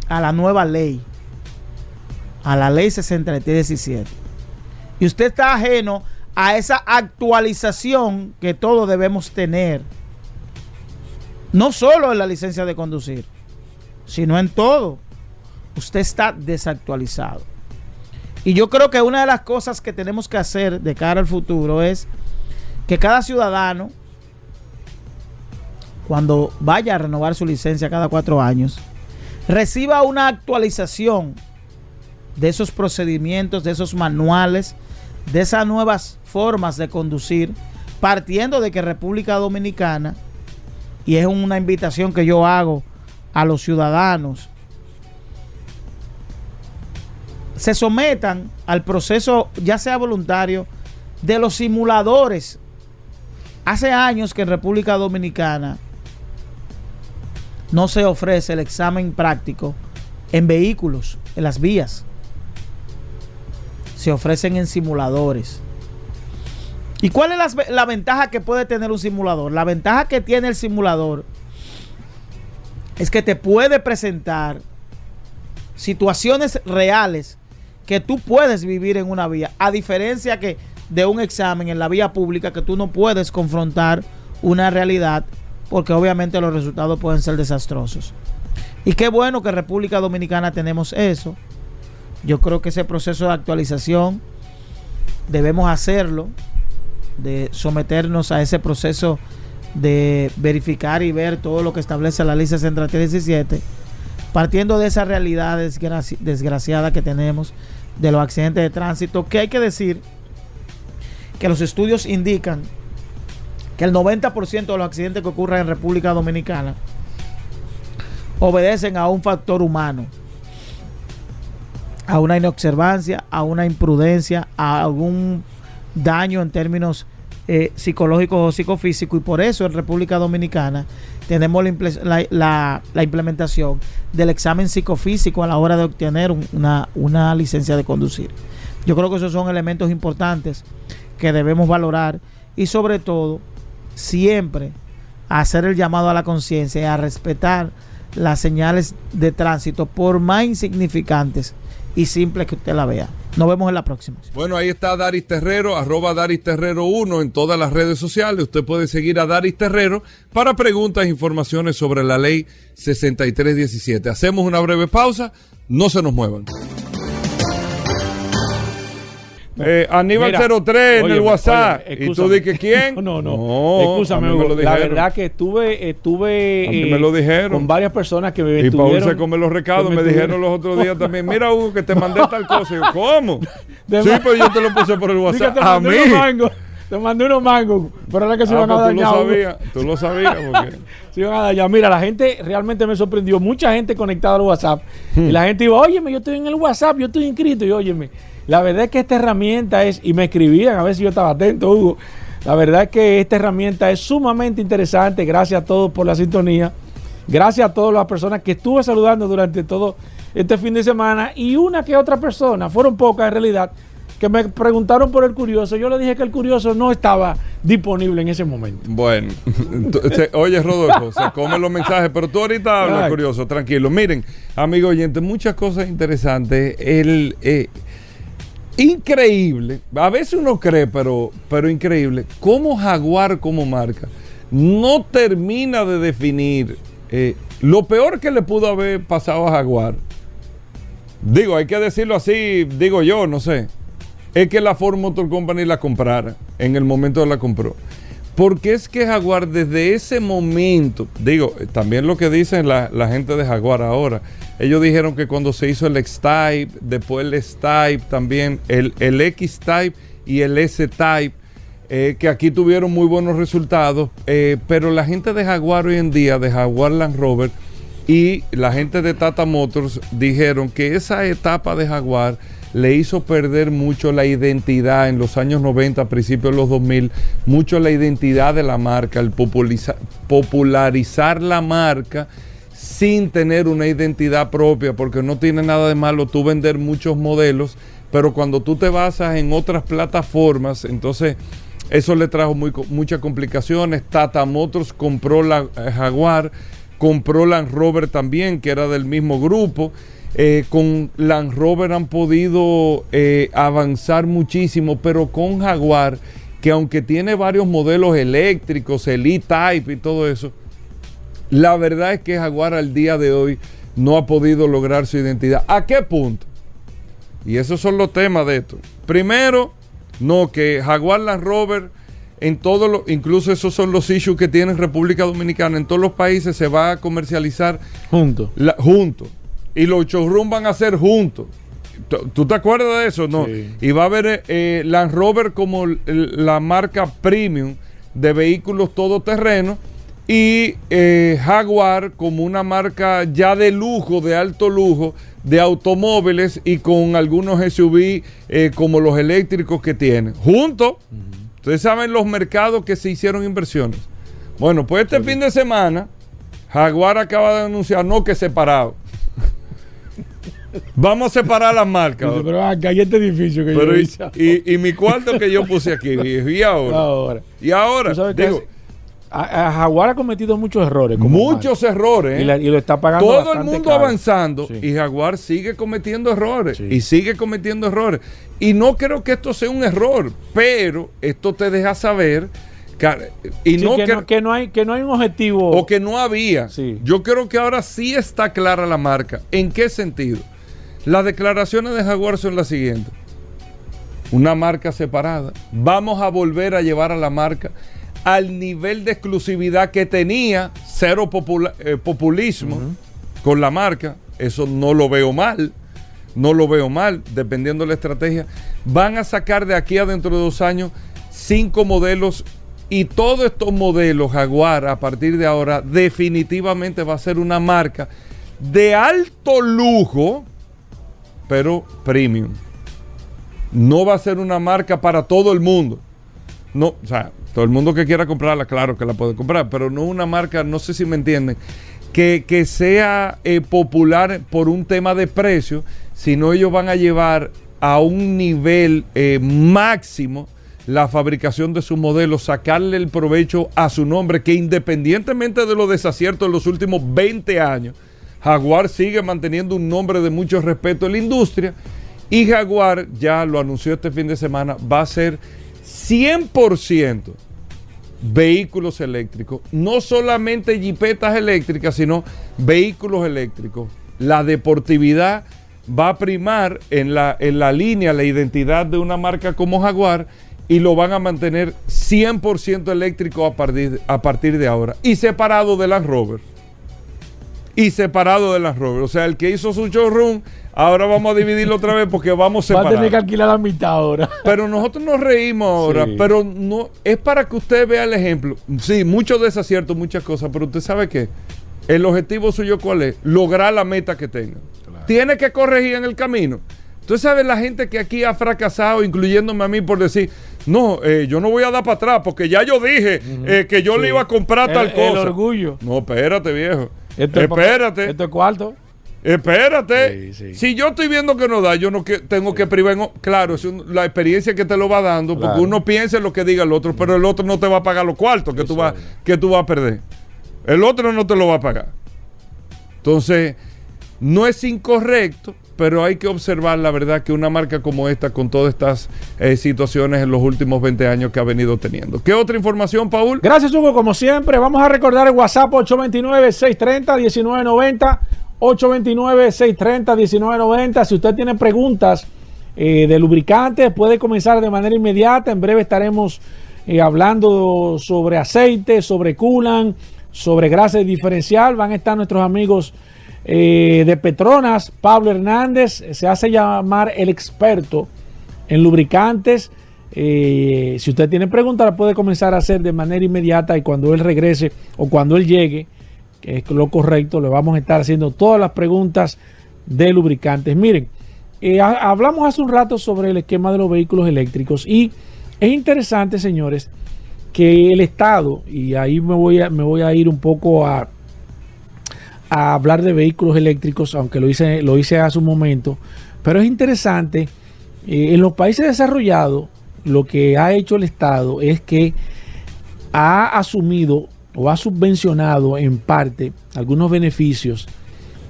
a la nueva ley, a la ley 6317. Y usted está ajeno a esa actualización que todos debemos tener. No solo en la licencia de conducir, sino en todo. Usted está desactualizado. Y yo creo que una de las cosas que tenemos que hacer de cara al futuro es que cada ciudadano, cuando vaya a renovar su licencia cada cuatro años, reciba una actualización de esos procedimientos, de esos manuales, de esas nuevas formas de conducir, partiendo de que República Dominicana, y es una invitación que yo hago a los ciudadanos, se sometan al proceso, ya sea voluntario, de los simuladores. Hace años que en República Dominicana no se ofrece el examen práctico en vehículos, en las vías. Se ofrecen en simuladores. ¿Y cuál es la, ventaja que puede tener un simulador? La ventaja que tiene el simulador es que te puede presentar situaciones reales que tú puedes vivir en una vía, a diferencia que de un examen en la vía pública que tú no puedes confrontar una realidad porque obviamente los resultados pueden ser desastrosos. Y qué bueno que en República Dominicana tenemos eso. Yo creo que ese proceso de actualización debemos hacerlo, de someternos a ese proceso de verificar y ver todo lo que establece la ley 6317, partiendo de esa realidad desgraciada que tenemos de los accidentes de tránsito, que hay que decir que los estudios indican que el 90% de los accidentes que ocurren en República Dominicana obedecen a un factor humano, a una inobservancia, a una imprudencia, a algún daño en términos eh, psicológicos o psicofísicos y por eso en República Dominicana tenemos la, implementación del examen psicofísico a la hora de obtener una, una licencia de conducir. Yo creo que esos son elementos importantes que debemos valorar y sobre todo siempre hacer el llamado a la conciencia y a respetar las señales de tránsito por más insignificantes y simples que usted la vea. Nos vemos en la próxima. Bueno, ahí está Daris Terrero, arroba Daris Terrero 1 en todas las redes sociales. Usted puede seguir a Daris Terrero para preguntas e informaciones sobre la ley 6317. Hacemos una breve pausa, no se nos muevan. Eh, Aníbal 03 en el WhatsApp. ¿Y tú dices quién? No, no, no. Escúchame, la verdad que estuve, estuve me lo dijeron. con varias personas que me Y Paul se come los recados. Me, dijeron los otros días también. Mira, Hugo, que te mandé tal cosa. Y yo, ¿cómo? sí, pues yo te lo puse por el WhatsApp. A mí. Te mandé unos mangos, pero ahora que se ah, van a dañar. Tú lo sabías, tú lo sabías. Porque... se iban a dañar. Mira, la gente realmente me sorprendió. Mucha gente conectada al WhatsApp. Y la gente iba, óyeme, yo estoy en el WhatsApp, yo estoy inscrito. Y óyeme, la verdad es que esta herramienta es, y me escribían, a ver si yo estaba atento, Hugo. La verdad es que esta herramienta es sumamente interesante. Gracias a todos por la sintonía. Gracias a todas las personas que estuve saludando durante todo este fin de semana. Y una que otra persona, fueron pocas en realidad, que me preguntaron por el curioso. Yo le dije que el curioso no estaba disponible en ese momento. Bueno, oye Rodolfo, se comen los mensajes, pero tú ahorita hablas curioso, tranquilo. Miren, amigo oyente, muchas cosas interesantes. El, eh, increíble, a veces uno cree, pero, pero increíble, cómo Jaguar como marca no termina de definir eh, lo peor que le pudo haber pasado a Jaguar. Digo, hay que decirlo así, digo yo, no sé. Es que la Ford Motor Company la comprara en el momento de la compró. Porque es que Jaguar desde ese momento, digo, también lo que dicen la, la gente de Jaguar ahora, ellos dijeron que cuando se hizo el X-Type, después el S-Type también, el, el X-Type y el S-Type, eh, que aquí tuvieron muy buenos resultados, eh, pero la gente de Jaguar hoy en día, de Jaguar Land Rover y la gente de Tata Motors dijeron que esa etapa de Jaguar le hizo perder mucho la identidad en los años 90, a principios de los 2000, mucho la identidad de la marca, el popularizar la marca sin tener una identidad propia, porque no tiene nada de malo tú vender muchos modelos, pero cuando tú te basas en otras plataformas, entonces eso le trajo muchas complicaciones. Tata Motors compró la eh, Jaguar, compró Land Rover también, que era del mismo grupo. Eh, con Land Rover han podido eh, avanzar muchísimo, pero con Jaguar, que aunque tiene varios modelos eléctricos, el E-Type y todo eso, la verdad es que Jaguar al día de hoy no ha podido lograr su identidad. ¿A qué punto? Y esos son los temas de esto. Primero, no, que Jaguar Land Rover, en todos los, incluso esos son los issues que tiene República Dominicana, en todos los países se va a comercializar juntos. Juntos. Y los showrooms van a ser juntos. ¿Tú te acuerdas de eso? No. Y va a haber eh, Land Rover como la marca premium de vehículos todoterrenos y eh, Jaguar como una marca ya de lujo, de alto lujo, de automóviles y con algunos SUV eh, como los eléctricos que tienen. Juntos, ustedes saben los mercados que se hicieron inversiones. Bueno, pues este fin de semana, Jaguar acaba de anunciar, no que separado. Vamos a separar las marcas. pero acá hay este edificio que yo hice. Y, mi cuarto que yo puse aquí, y ahora. ahora. Y ahora, digo, a, Jaguar ha cometido muchos errores. muchos errores. Y, lo está pagando. Todo el mundo avanzando y Jaguar sigue cometiendo errores. Y sigue cometiendo errores. Y no creo que esto sea un error, pero esto te deja saber que, y no, que, no, hay, que no hay un objetivo. O que no había. Yo creo que ahora sí está clara la marca. ¿En qué sentido? Las declaraciones de Jaguar son las siguientes. Una marca separada. Vamos a volver a llevar a la marca al nivel de exclusividad que tenía, cero eh, populismo con la marca. Eso no lo veo mal, no lo veo mal, dependiendo de la estrategia. Van a sacar de aquí a dentro de dos años cinco modelos y todos estos modelos Jaguar a partir de ahora definitivamente va a ser una marca de alto lujo, pero premium. No va a ser una marca para todo el mundo. No, o sea, todo el mundo que quiera comprarla, claro que la puede comprar, pero no una marca, no sé si me entienden, que, sea eh, popular por un tema de precio, sino ellos van a llevar a un nivel eh, máximo la fabricación de su modelo, sacarle el provecho a su nombre, que independientemente de los desaciertos de los últimos 20 años, Jaguar sigue manteniendo un nombre de mucho respeto en la industria y Jaguar, ya lo anunció este fin de semana, va a ser 100% vehículos eléctricos, no solamente jipetas eléctricas, sino vehículos eléctricos. La deportividad va a primar en la, en la línea la identidad de una marca como Jaguar y lo van a mantener 100% eléctrico a partir, a partir de ahora y separado de Land Rover. Y separado de Land Rover. O sea, el que hizo su showroom Ahora vamos a dividirlo otra vez porque vamos a separar. Va a tener que alquilar la mitad ahora. Pero nosotros nos reímos ahora, pero no es para que usted vea el ejemplo. Sí, muchos desaciertos, muchas cosas, pero usted sabe qué. El objetivo suyo cuál es? Lograr la meta que tenga. Tiene que corregir en el camino. Usted sabe la gente que aquí ha fracasado, incluyéndome a mí por decir, no, eh, yo no voy a dar para atrás porque ya yo dije eh, que yo le iba a comprar tal cosa. El orgullo. No, espérate, viejo. Espérate. Esto es cuarto. Espérate. Si yo estoy viendo que no da, yo no tengo que privar. claro, es la experiencia que te lo va dando, porque uno piensa en lo que diga el otro, pero el otro no te va a pagar los cuartos que tú, vas, que tú vas a perder. El otro no te lo va a pagar. Entonces, no es incorrecto, pero hay que observar la verdad que una marca como esta, con todas estas eh, situaciones en los últimos 20 años que ha venido teniendo. ¿Qué otra información, Paul? Gracias, Hugo, como siempre. Vamos a recordar el WhatsApp 829-630-1990. 829-630-1990. Si usted tiene preguntas eh, de lubricantes, puede comenzar de manera inmediata. En breve estaremos eh, hablando sobre aceite, sobre culan, sobre grasa diferencial. Van a estar nuestros amigos eh, de Petronas. Pablo Hernández se hace llamar el experto en lubricantes. si usted tiene preguntas, la puede comenzar a hacer de manera inmediata y cuando él regrese o cuando él llegue es lo correcto, le vamos a estar haciendo todas las preguntas de lubricantes. Miren, eh, hablamos hace un rato sobre el esquema de los vehículos eléctricos y es interesante, señores, que el Estado, y ahí me voy a, me voy a ir un poco a, a hablar de vehículos eléctricos, aunque lo hice, lo hice hace un momento, pero es interesante, eh, en los países desarrollados, lo que ha hecho el Estado es que ha asumido o ha subvencionado en parte algunos beneficios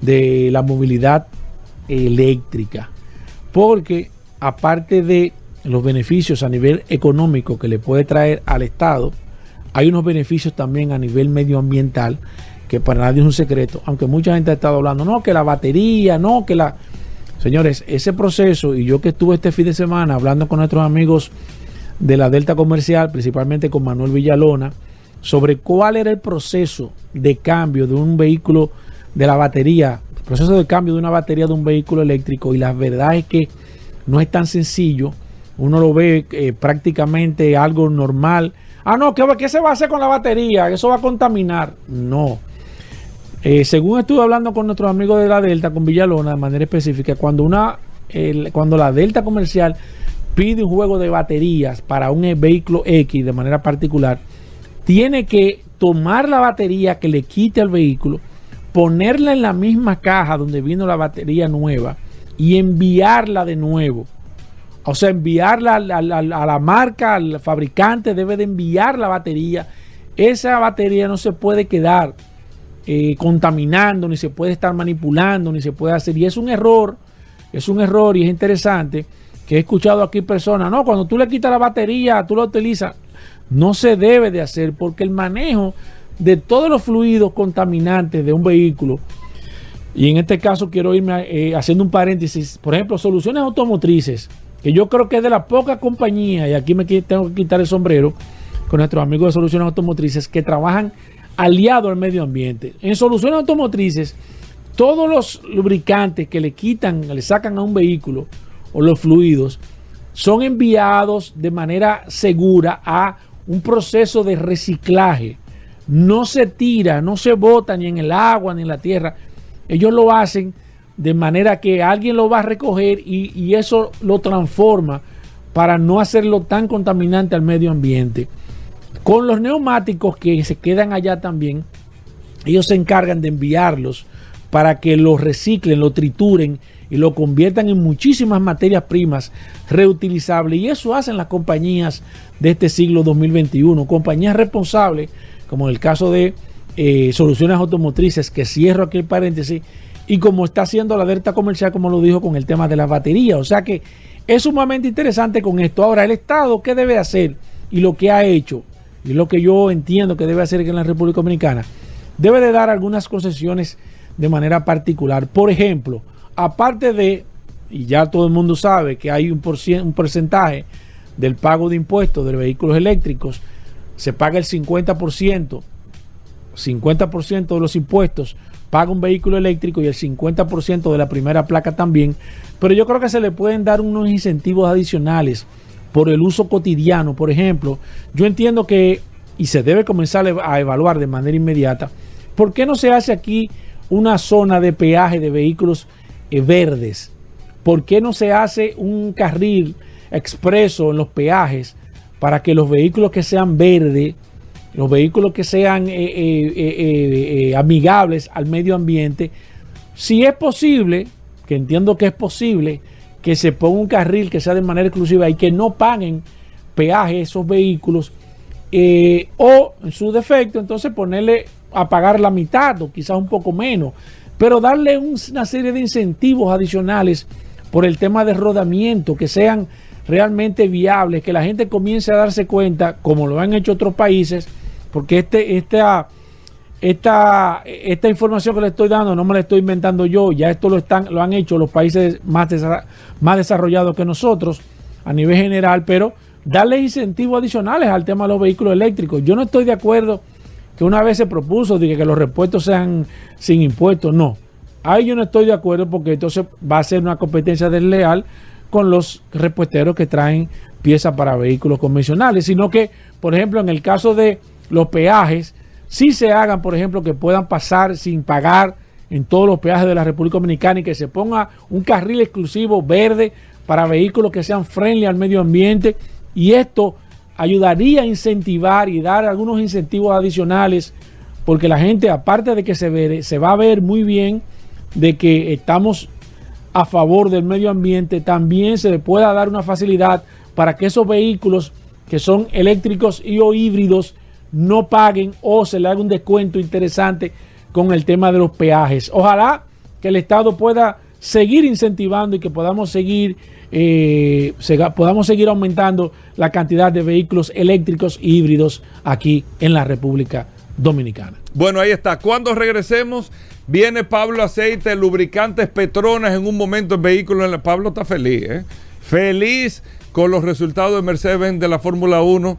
de la movilidad eléctrica. Porque aparte de los beneficios a nivel económico que le puede traer al Estado, hay unos beneficios también a nivel medioambiental que para nadie es un secreto, aunque mucha gente ha estado hablando, no, que la batería, no, que la... Señores, ese proceso, y yo que estuve este fin de semana hablando con nuestros amigos de la Delta Comercial, principalmente con Manuel Villalona, sobre cuál era el proceso de cambio de un vehículo de la batería, el proceso de cambio de una batería de un vehículo eléctrico, y la verdad es que no es tan sencillo, uno lo ve eh, prácticamente algo normal. Ah, no, ¿qué, ¿qué se va a hacer con la batería? Eso va a contaminar. No. Eh, según estuve hablando con nuestros amigos de la Delta, con Villalona, de manera específica, cuando, una, cuando la Delta comercial pide un juego de baterías para un vehículo X de manera particular, tiene que tomar la batería que le quite al vehículo, ponerla en la misma caja donde vino la batería nueva y enviarla de nuevo. O sea, enviarla a la, marca, al fabricante debe de enviar la batería. Esa batería no se puede quedar eh, contaminando, ni se puede estar manipulando, ni se puede hacer. Y es un error, es un error y es interesante que he escuchado aquí personas, no, cuando tú le quitas la batería, tú la utilizas. No se debe de hacer porque el manejo de todos los fluidos contaminantes de un vehículo, y en este caso quiero irme eh, haciendo un paréntesis, por ejemplo, soluciones automotrices, que yo creo que es de la poca compañía, y aquí me tengo que quitar el sombrero, con nuestros amigos de soluciones automotrices que trabajan aliado al medio ambiente. En soluciones automotrices, todos los lubricantes que le quitan, le sacan a un vehículo o los fluidos, son enviados de manera segura a un proceso de reciclaje. No se tira, no se bota ni en el agua ni en la tierra. Ellos lo hacen de manera que alguien lo va a recoger y, y eso lo transforma para no hacerlo tan contaminante al medio ambiente. Con los neumáticos que se quedan allá también, ellos se encargan de enviarlos para que los reciclen, lo trituren y lo conviertan en muchísimas materias primas reutilizables. Y eso hacen las compañías de este siglo 2021, compañías responsables, como en el caso de eh, soluciones automotrices, que cierro aquí el paréntesis, y como está haciendo la Delta Comercial, como lo dijo con el tema de las baterías. O sea que es sumamente interesante con esto. Ahora, el Estado, ¿qué debe hacer? Y lo que ha hecho y lo que yo entiendo que debe hacer en la República Dominicana, debe de dar algunas concesiones de manera particular. Por ejemplo, aparte de, y ya todo el mundo sabe que hay un, un porcentaje del pago de impuestos de vehículos eléctricos, se paga el 50%, 50% de los impuestos paga un vehículo eléctrico y el 50% de la primera placa también, pero yo creo que se le pueden dar unos incentivos adicionales por el uso cotidiano. Por ejemplo, yo entiendo que, y se debe comenzar a evaluar de manera inmediata, ¿por qué no se hace aquí una zona de peaje de vehículos eh, verdes? ¿Por qué no se hace un carril expreso en los peajes para que los vehículos que sean verdes, los vehículos que sean eh, eh, amigables al medio ambiente, si es posible, que entiendo que es posible, que se ponga un carril que sea de manera exclusiva y que no paguen peaje esos vehículos. Eh, o en su defecto, entonces ponerle a pagar la mitad o quizás un poco menos, pero darle una serie de incentivos adicionales por el tema de rodamiento que sean realmente viables, que la gente comience a darse cuenta, como lo han hecho otros países, porque este, esta esta, esta información que le estoy dando no me la estoy inventando yo, ya esto lo, están, lo han hecho los países más, más desarrollados que nosotros a nivel general, pero darle incentivos adicionales al tema de los vehículos eléctricos. Yo no estoy de acuerdo que una vez se propuso de que los repuestos sean sin impuestos, no. Ahí yo no estoy de acuerdo porque entonces va a ser una competencia desleal con los repuesteros que traen piezas para vehículos convencionales, sino que, por ejemplo, en el caso de los peajes, si se hagan, por ejemplo, que puedan pasar sin pagar en todos los peajes de la República Dominicana y que se ponga un carril exclusivo verde para vehículos que sean friendly al medio ambiente. Y esto ayudaría a incentivar y dar algunos incentivos adicionales porque la gente, aparte de que se, ve, se va a ver muy bien de que estamos a favor del medio ambiente, también se le pueda dar una facilidad para que esos vehículos que son eléctricos y o híbridos no paguen o se le haga un descuento interesante con el tema de los peajes. Ojalá que el Estado pueda seguir incentivando y que podamos seguir, eh, podamos seguir aumentando la cantidad de vehículos eléctricos y híbridos aquí en la República Dominicana. Bueno, ahí está. Cuando regresemos, viene Pablo Aceite, lubricantes Petronas en un momento el vehículo. Pablo está feliz, ¿eh? Feliz con los resultados de Mercedes de la Fórmula 1.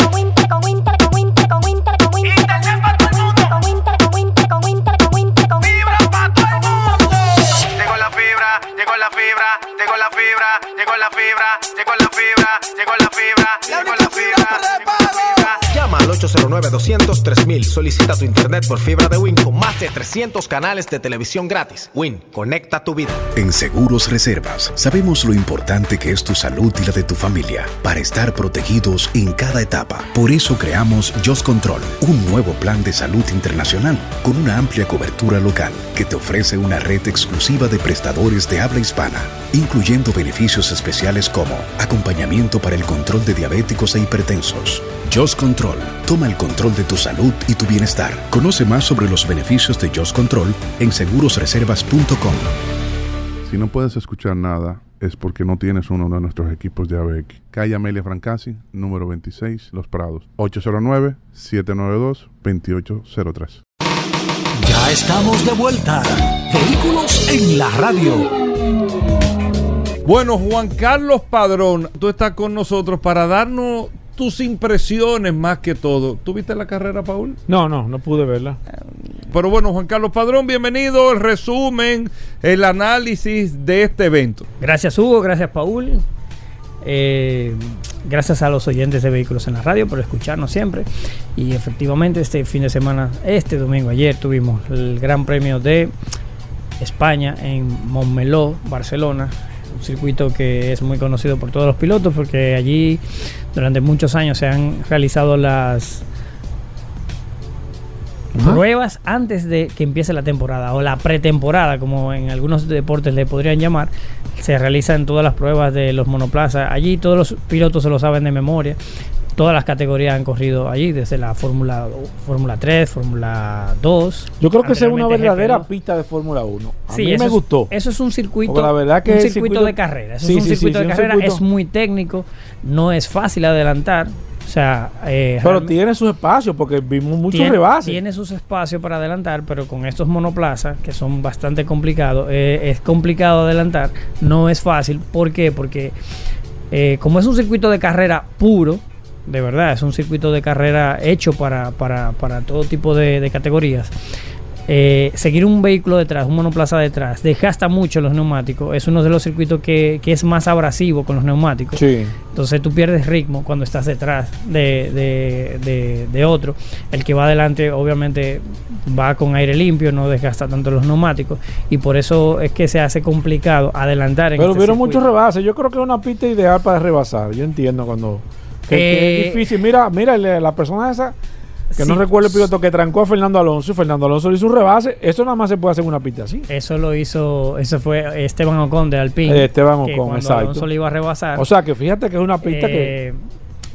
Fibra, llegó la fibra, llegó la fibra, llegó la fibra, llegó la fibra. Llama al 809-203 Solicita tu internet por fibra de Win con más de 300 canales de televisión gratis. Win, conecta tu vida. En Seguros Reservas sabemos lo importante que es tu salud y la de tu familia para estar protegidos en cada etapa. Por eso creamos Just Control, un nuevo plan de salud internacional con una amplia cobertura local que te ofrece una red exclusiva de prestadores de habla hispana, incluyendo beneficios especiales como acompañamiento para el control de diabéticos e hipertensos. Just Control toma el control de tu salud y tu bienestar. Conoce más sobre los beneficios de Just Control en segurosreservas.com. Si no puedes escuchar nada, es porque no tienes uno de nuestros equipos de ABX. Calle Amelia Francasi, número 26, Los Prados. 809-792-2803. Ya estamos de vuelta. Vehículos en la radio. Bueno, Juan Carlos Padrón, tú estás con nosotros para darnos tus impresiones más que todo. ¿Tuviste la carrera, Paul? No, no, no pude verla. Pero bueno, Juan Carlos Padrón, bienvenido. El resumen, el análisis de este evento. Gracias, Hugo. Gracias, Paul. Eh, gracias a los oyentes de Vehículos en la Radio por escucharnos siempre. Y efectivamente, este fin de semana, este domingo, ayer, tuvimos el Gran Premio de España en Montmeló, Barcelona un circuito que es muy conocido por todos los pilotos porque allí durante muchos años se han realizado las pruebas antes de que empiece la temporada o la pretemporada, como en algunos deportes le podrían llamar. Se realizan todas las pruebas de los monoplazas. Allí todos los pilotos se lo saben de memoria todas las categorías han corrido allí, desde la Fórmula Fórmula 3, Fórmula 2. Yo creo que es una verdadera pista de Fórmula 1. A mí me gustó. eso es un circuito, la verdad que un circuito, de carrera. es un circuito de carrera, es muy técnico, no es fácil adelantar. O sea, eh, pero tiene sus espacios porque vimos muchos rebases. Tiene sus espacios para adelantar, pero con estos monoplazas que son bastante complicados, eh, es complicado adelantar. No es fácil. ¿Por qué? Porque eh, como es un circuito de carrera puro, de verdad, es un circuito de carrera hecho para, para, para todo tipo de, categorías. Eh, seguir un vehículo detrás, un monoplaza detrás, desgasta mucho los neumáticos. Es uno de los circuitos que, es más abrasivo con los neumáticos. Entonces tú pierdes ritmo cuando estás detrás de, de, otro. El que va adelante, obviamente, va con aire limpio, no desgasta tanto los neumáticos. Y por eso es que se hace complicado adelantar. En Pero este muchos rebases. Yo creo que es una pista ideal para rebasar. Yo entiendo cuando es eh, difícil. Mira, mira, la persona esa que no recuerdo el piloto que trancó a Fernando Alonso y Fernando Alonso le hizo un rebase. Eso nada más se puede hacer en una pista así. Eso lo hizo, eso fue Esteban Ocon de Alpine. Eh, Esteban Ocon, exacto. Alonso le iba a rebasar. O sea que fíjate que es una pista que. Eh,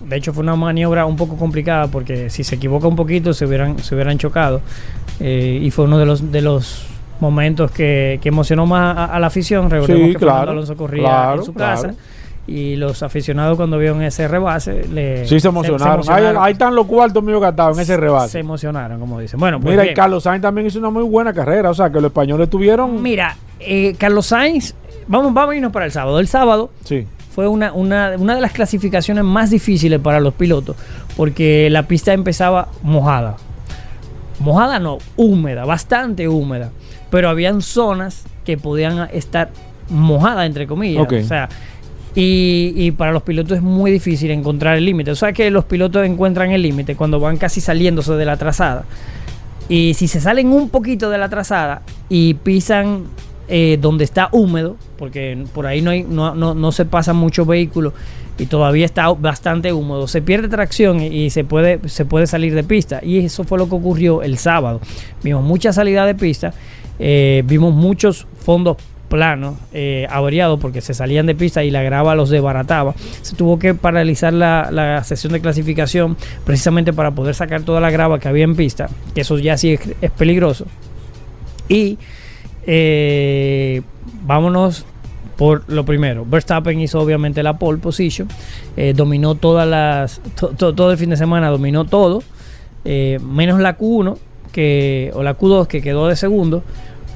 de hecho, fue una maniobra un poco complicada porque si se equivoca un poquito se hubieran, se hubieran chocado. y fue uno de los, de los momentos que, que emocionó más a, la afición. Recordemos que Fernando Alonso corría en su casa y los aficionados cuando vieron ese rebase le sí se emocionaron, Ahí, están los cuartos míos gastados en ese rebase. se emocionaron como dicen. Bueno pues mira y Carlos Sainz también hizo una muy buena carrera o sea que los españoles tuvieron mira eh, Carlos Sainz vamos vamos a irnos para el sábado. El sábado sí. fue una, una, una de las clasificaciones más difíciles para los pilotos porque la pista empezaba mojada. Mojada no húmeda bastante húmeda. Pero habían zonas que podían estar mojadas entre comillas. O sea y, para los pilotos es muy difícil encontrar el límite. O sea que los pilotos encuentran el límite cuando van casi saliéndose de la trazada. Y si se salen un poquito de la trazada y pisan eh, donde está húmedo, porque por ahí no, hay, no, no, se pasan muchos vehículos y todavía está bastante húmedo, se pierde tracción y se puede, se puede salir de pista. Y eso fue lo que ocurrió el sábado. Vimos mucha salida de pista, eh, vimos muchos fondos plano eh, averiado porque se salían de pista y la grava los desbarataba. Se tuvo que paralizar la, sesión de clasificación precisamente para poder sacar toda la grava que había en pista, que eso ya sí es, peligroso. Y eh, vámonos por lo primero. Verstappen hizo obviamente la pole position, eh, dominó todas las, todo el fin de semana, dominó todo, menos la Q1 que, o la Q2 que quedó de segundo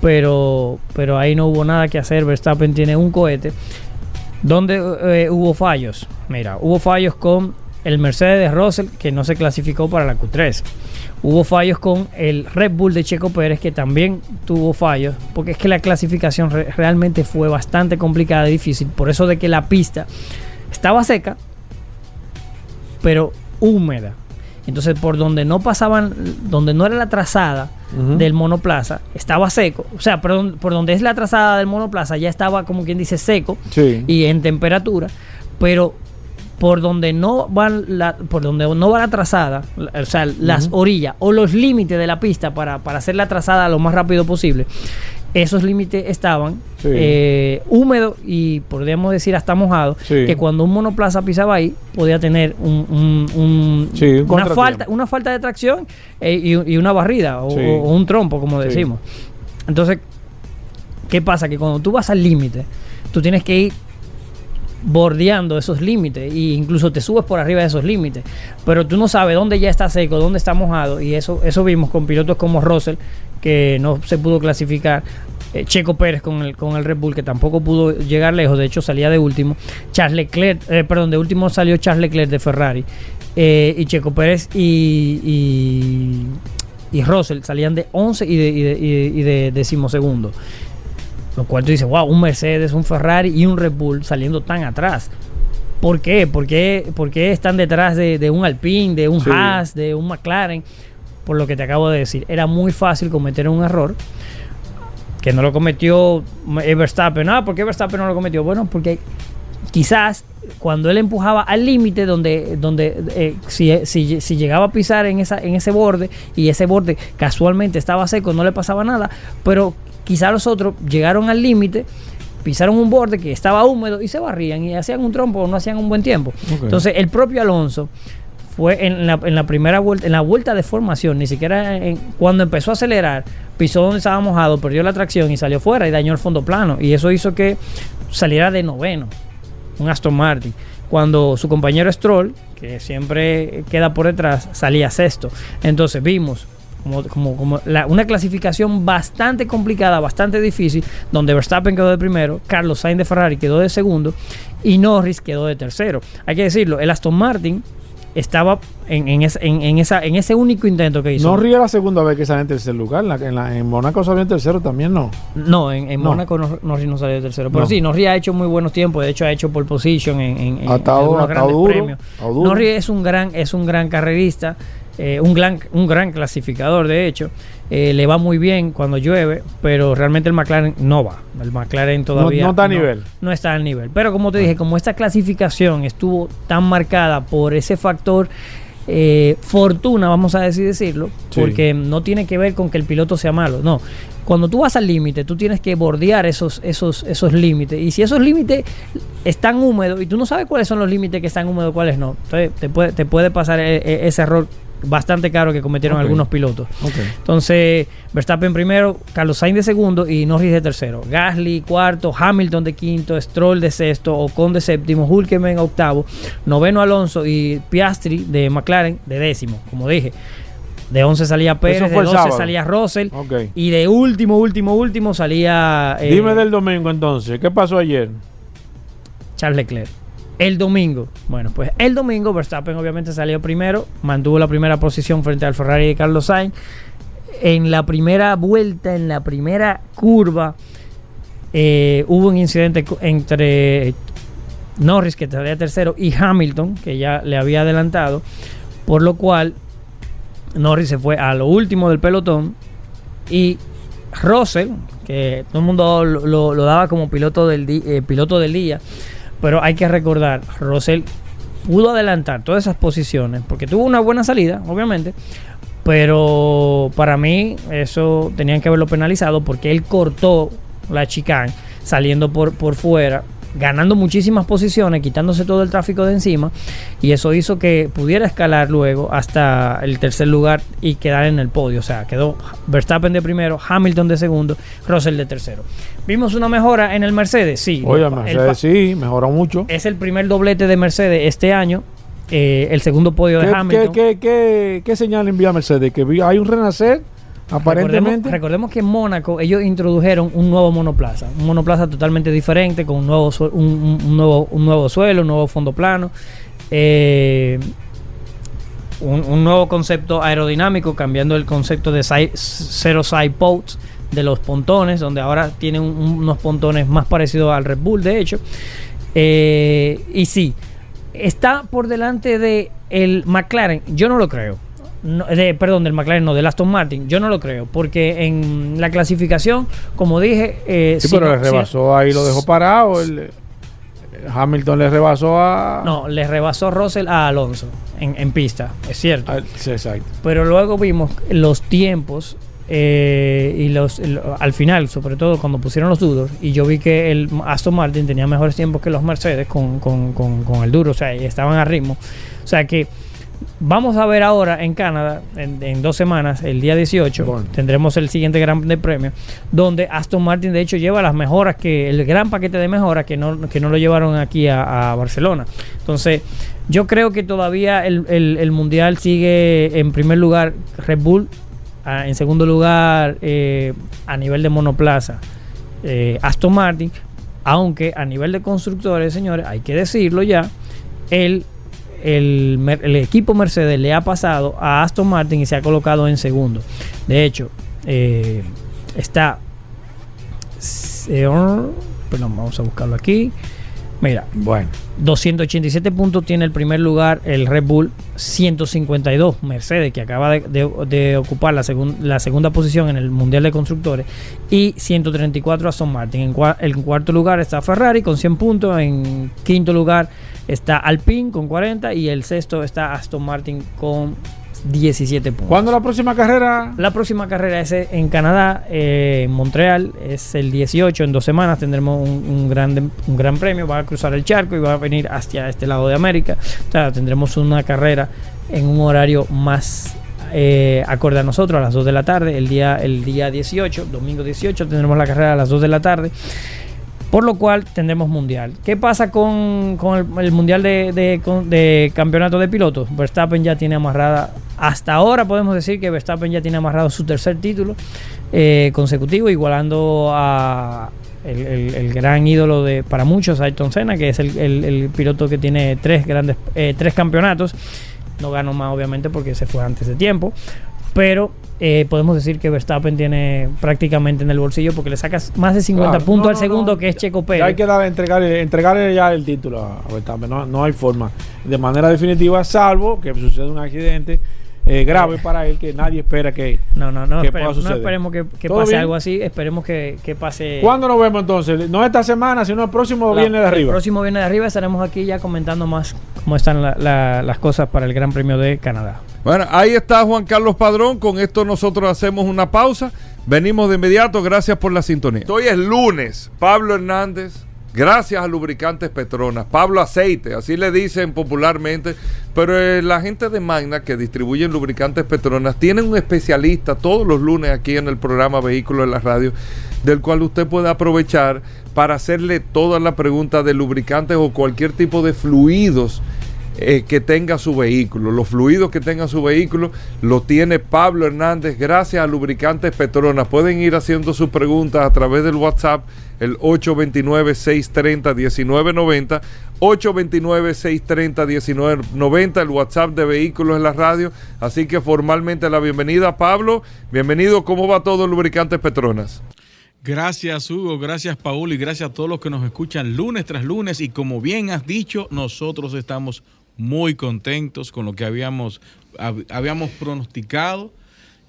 pero, pero ahí no hubo nada que hacer. Verstappen tiene un cohete. ¿Dónde eh, hubo fallos? Mira, hubo fallos con el Mercedes de Russell que no se clasificó para la Q3. Hubo fallos con el Red Bull de Checo Pérez que también tuvo fallos, porque es que la clasificación realmente fue bastante complicada y difícil, por eso de que la pista estaba seca, pero húmeda. Entonces, por donde no pasaban, donde no era la trazada del monoplaza, estaba seco. O sea, por, por, donde es la trazada del monoplaza ya estaba, como quien dice, seco y en temperatura. Pero por donde no van la, por donde no va la trazada, o sea, las orillas o los límites de la pista para, para hacer la trazada lo más rápido posible, esos límites estaban eh, húmedos y podríamos decir hasta mojados, que cuando un monoplaza pisaba ahí podía tener un, una, falta, una falta de tracción eh, y, una barrida o, un trompo, como decimos. Entonces, ¿qué pasa? Que cuando tú vas al límite, tú tienes que ir bordeando esos límites e incluso te subes por arriba de esos límites pero tú no sabes dónde ya está seco dónde está mojado y eso eso vimos con pilotos como Russell que no se pudo clasificar. Eh, Checo Pérez con el, con el Red Bull, que tampoco pudo llegar lejos, de hecho salía de último. Charles Leclerc, eh, perdón, de último salió Charles Leclerc de Ferrari. Eh, y Checo Pérez y, y, Russell salían de 11 y de, y de, y de decimosegundo. Lo cual tú dices, wow, un Mercedes, un Ferrari y un Red Bull saliendo tan atrás. ¿Por qué? ¿Por qué, por qué están detrás de, un Alpine, de un Haas, de un McLaren? por lo que te acabo de decir. Era muy fácil cometer un error que no lo cometió Verstappen. Ah, ¿por qué Verstappen no lo cometió? Bueno, porque quizás cuando él empujaba al límite donde, donde eh, si, si, llegaba a pisar en, esa, en ese borde y ese borde casualmente estaba seco, no le pasaba nada, pero quizás los otros llegaron al límite pisaron un borde que estaba húmedo y se barrían y hacían un trompo o no hacían un buen tiempo. Entonces el propio Alonso fue en la, en la, primera vuelta, en la vuelta de formación, ni siquiera cuando empezó a acelerar, pisó donde estaba mojado, perdió la tracción y salió fuera y dañó el fondo plano. Y eso hizo que saliera de noveno, un Aston Martin. Cuando su compañero Stroll, que siempre queda por detrás, salía sexto. Entonces vimos como, como, como una clasificación bastante complicada, bastante difícil, donde Verstappen quedó de primero, Carlos Sainz de Ferrari quedó de segundo y Norris quedó de tercero. Hay que decirlo, el Aston Martin estaba en, en, en, esa, en ese único intento que hizo. No ríe la segunda vez que sale en tercer lugar. En, la, en, Mónaco salió en tercero también, ¿no? No, en, en Mónaco no, no, salió en tercero. Pero sí, Norri ha hecho muy buenos tiempos. De hecho, ha hecho pole position en, en, en grandes premios. Norri es un gran, es un gran carrerista. Eh, un, gran, un gran clasificador, de hecho. Eh, le va muy bien cuando llueve, pero realmente el McLaren no va. El McLaren todavía no, está a nivel. No está al nivel. Pero como te dije, como esta clasificación estuvo tan marcada por ese factor eh, fortuna, vamos a decir decirlo, porque no tiene que ver con que el piloto sea malo, no. Cuando tú vas al límite, tú tienes que bordear esos, esos, esos límites. Y si esos límites están húmedos y tú no sabes cuáles son los límites que están húmedos, cuáles no, entonces te puede, te puede pasar ese error bastante caro que cometieron algunos pilotos. Entonces, Verstappen primero, Carlos Sainz de segundo y Norris de tercero. Gasly cuarto, Hamilton de quinto, Stroll de sexto, Ocon de séptimo, Hulkenberg octavo, noveno Alonso y Piastri de McLaren de décimo, como dije. De 11 salía Pérez, de 12 salía Russell. Y de último, último, último salía. Eh, Dime del domingo entonces. ¿Qué pasó ayer? Charles Leclerc. El domingo. Bueno, pues el domingo Verstappen obviamente salió primero. Mantuvo la primera posición frente al Ferrari de Carlos Sainz. En la primera vuelta, en la primera curva, eh, hubo un incidente entre Norris, que salía tercero, y Hamilton, que ya le había adelantado. Por lo cual Norris se fue a lo último del pelotón y Russell, que todo el mundo lo, daba como piloto del, eh, piloto del día, pero hay que recordar, Russell pudo adelantar todas esas posiciones porque tuvo una buena salida, obviamente, pero para mí eso tenían que haberlo penalizado porque él cortó la chicane saliendo por, por fuera ganando muchísimas posiciones, quitándose todo el tráfico de encima, y eso hizo que pudiera escalar luego hasta el tercer lugar y quedar en el podio. O sea, quedó Verstappen de primero, Hamilton de segundo, Russell de tercero. ¿Vimos una mejora en el Mercedes? Sí. Oye, Mercedes sí, mejoró mucho. Es el primer doblete de Mercedes este año. Eh, el segundo podio de Hamilton. ¿qué, qué, qué, señal envía Mercedes? ¿Que hay un renacer? Aparentemente. Recordemos, que en Mónaco ellos introdujeron un nuevo monoplaza, un monoplaza totalmente diferente, con un nuevo, un, nuevo, un nuevo suelo, un nuevo fondo plano, eh, un, nuevo concepto aerodinámico, cambiando el concepto de zero side posts de los pontones, donde ahora tienen unos pontones más parecidos al Red Bull, de hecho. Eh, y sí, está por delante de el McLaren, yo no lo creo de, perdón, del McLaren, no, del Aston Martin. Yo no lo creo, porque en la clasificación, como dije. Eh, sí, pero le rebasó ahí, lo dejó parado. El, Hamilton le rebasó a. No, le rebasó Russell a Alonso en, pista, es cierto. Ah, sí, exacto. Pero luego vimos los tiempos eh, y los al final, sobre todo cuando pusieron los duros, y yo vi que el Aston Martin tenía mejores tiempos que los Mercedes con, con, con, con el duro, o sea, estaban a ritmo. O sea que Vamos a ver ahora en Canadá, en, dos semanas, el día 18, tendremos el siguiente Gran Premio, donde Aston Martin de hecho lleva las mejoras, que el gran paquete de mejoras que no, que no lo llevaron aquí a, Barcelona. Entonces, yo creo que todavía el, Mundial sigue en primer lugar Red Bull, en segundo lugar eh, a nivel de monoplaza eh, Aston Martin, aunque a nivel de constructores, señores, hay que decirlo ya, el el, equipo Mercedes le ha pasado a Aston Martin y se ha colocado en segundo. De hecho, eh, está. Eh, perdón, vamos a buscarlo aquí. Mira, bueno, 287 puntos tiene el primer lugar el Red Bull, 152 Mercedes, que acaba de, ocupar la, la, segunda posición en el Mundial de Constructores, y 134 Aston Martin. En, en, cuarto lugar está Ferrari con 100 puntos, en quinto lugar está Alpine con 40 y el sexto está Aston Martin con 17 puntos. ¿Cuándo la próxima carrera? La próxima carrera es en Canadá, eh, en Montreal, es el 18, en dos semanas tendremos un, gran, un gran premio, va a cruzar el charco y va a venir hacia este lado de América. O sea, tendremos una carrera en un horario más eh, acorde a nosotros a las 2 de la tarde, el día, el día 18, domingo 18, tendremos la carrera a las 2 de la tarde. Por lo cual tendremos mundial. ¿Qué pasa con, el, mundial de, campeonato de pilotos? Verstappen ya tiene amarrada, hasta ahora podemos decir que Verstappen ya tiene amarrado su tercer título eh, consecutivo, igualando a el, gran ídolo de para muchos, Ayrton Senna, que es el, piloto que tiene tres grandes, eh, tres campeonatos. No ganó más obviamente porque se fue antes de tiempo. Pero eh, podemos decir que Verstappen tiene prácticamente en el bolsillo porque le sacas más de 50 puntos al segundo que es Checo Pérez. Hay que dar, entregarle, entregarle ya el título a Verstappen, no, hay forma. De manera definitiva, salvo que suceda un accidente eh, grave para él que nadie espera que, no, no, no, esperemos, no esperemos que, pase algo así, esperemos que, pase. ¿Cuándo nos vemos entonces? No esta semana, sino el próximo viernes de arriba. El próximo viernes de arriba estaremos aquí ya comentando más cómo están las cosas para el Gran Premio de Canadá. Bueno, ahí está Juan Carlos Padrón. Con esto nosotros hacemos una pausa. Venimos de inmediato. Gracias por la sintonía. Hoy es lunes. Pablo Hernández, Gracias a Lubricantes Petronas. Pablo Aceite, así le dicen popularmente. Pero eh, la gente de Magna que distribuye Lubricantes Petronas tiene un especialista todos los lunes aquí en el programa Vehículos en la Radio, del cual usted puede aprovechar para hacerle todas las preguntas de lubricantes o cualquier tipo de fluidos eh, que tenga su vehículo. Los fluidos que tenga su vehículo lo tiene Pablo Hernández gracias a Lubricantes Petronas. Pueden ir haciendo sus preguntas a través del WhatsApp el 829-630-1990. 829-630-1990, el WhatsApp de Vehículos en la Radio. Así que formalmente la bienvenida, Pablo. Bienvenido, ¿cómo va todo Lubricantes Petronas? Gracias Hugo, gracias Paul y gracias a todos los que nos escuchan lunes tras lunes y como bien has dicho, nosotros estamos muy contentos con lo que habíamos, habíamos pronosticado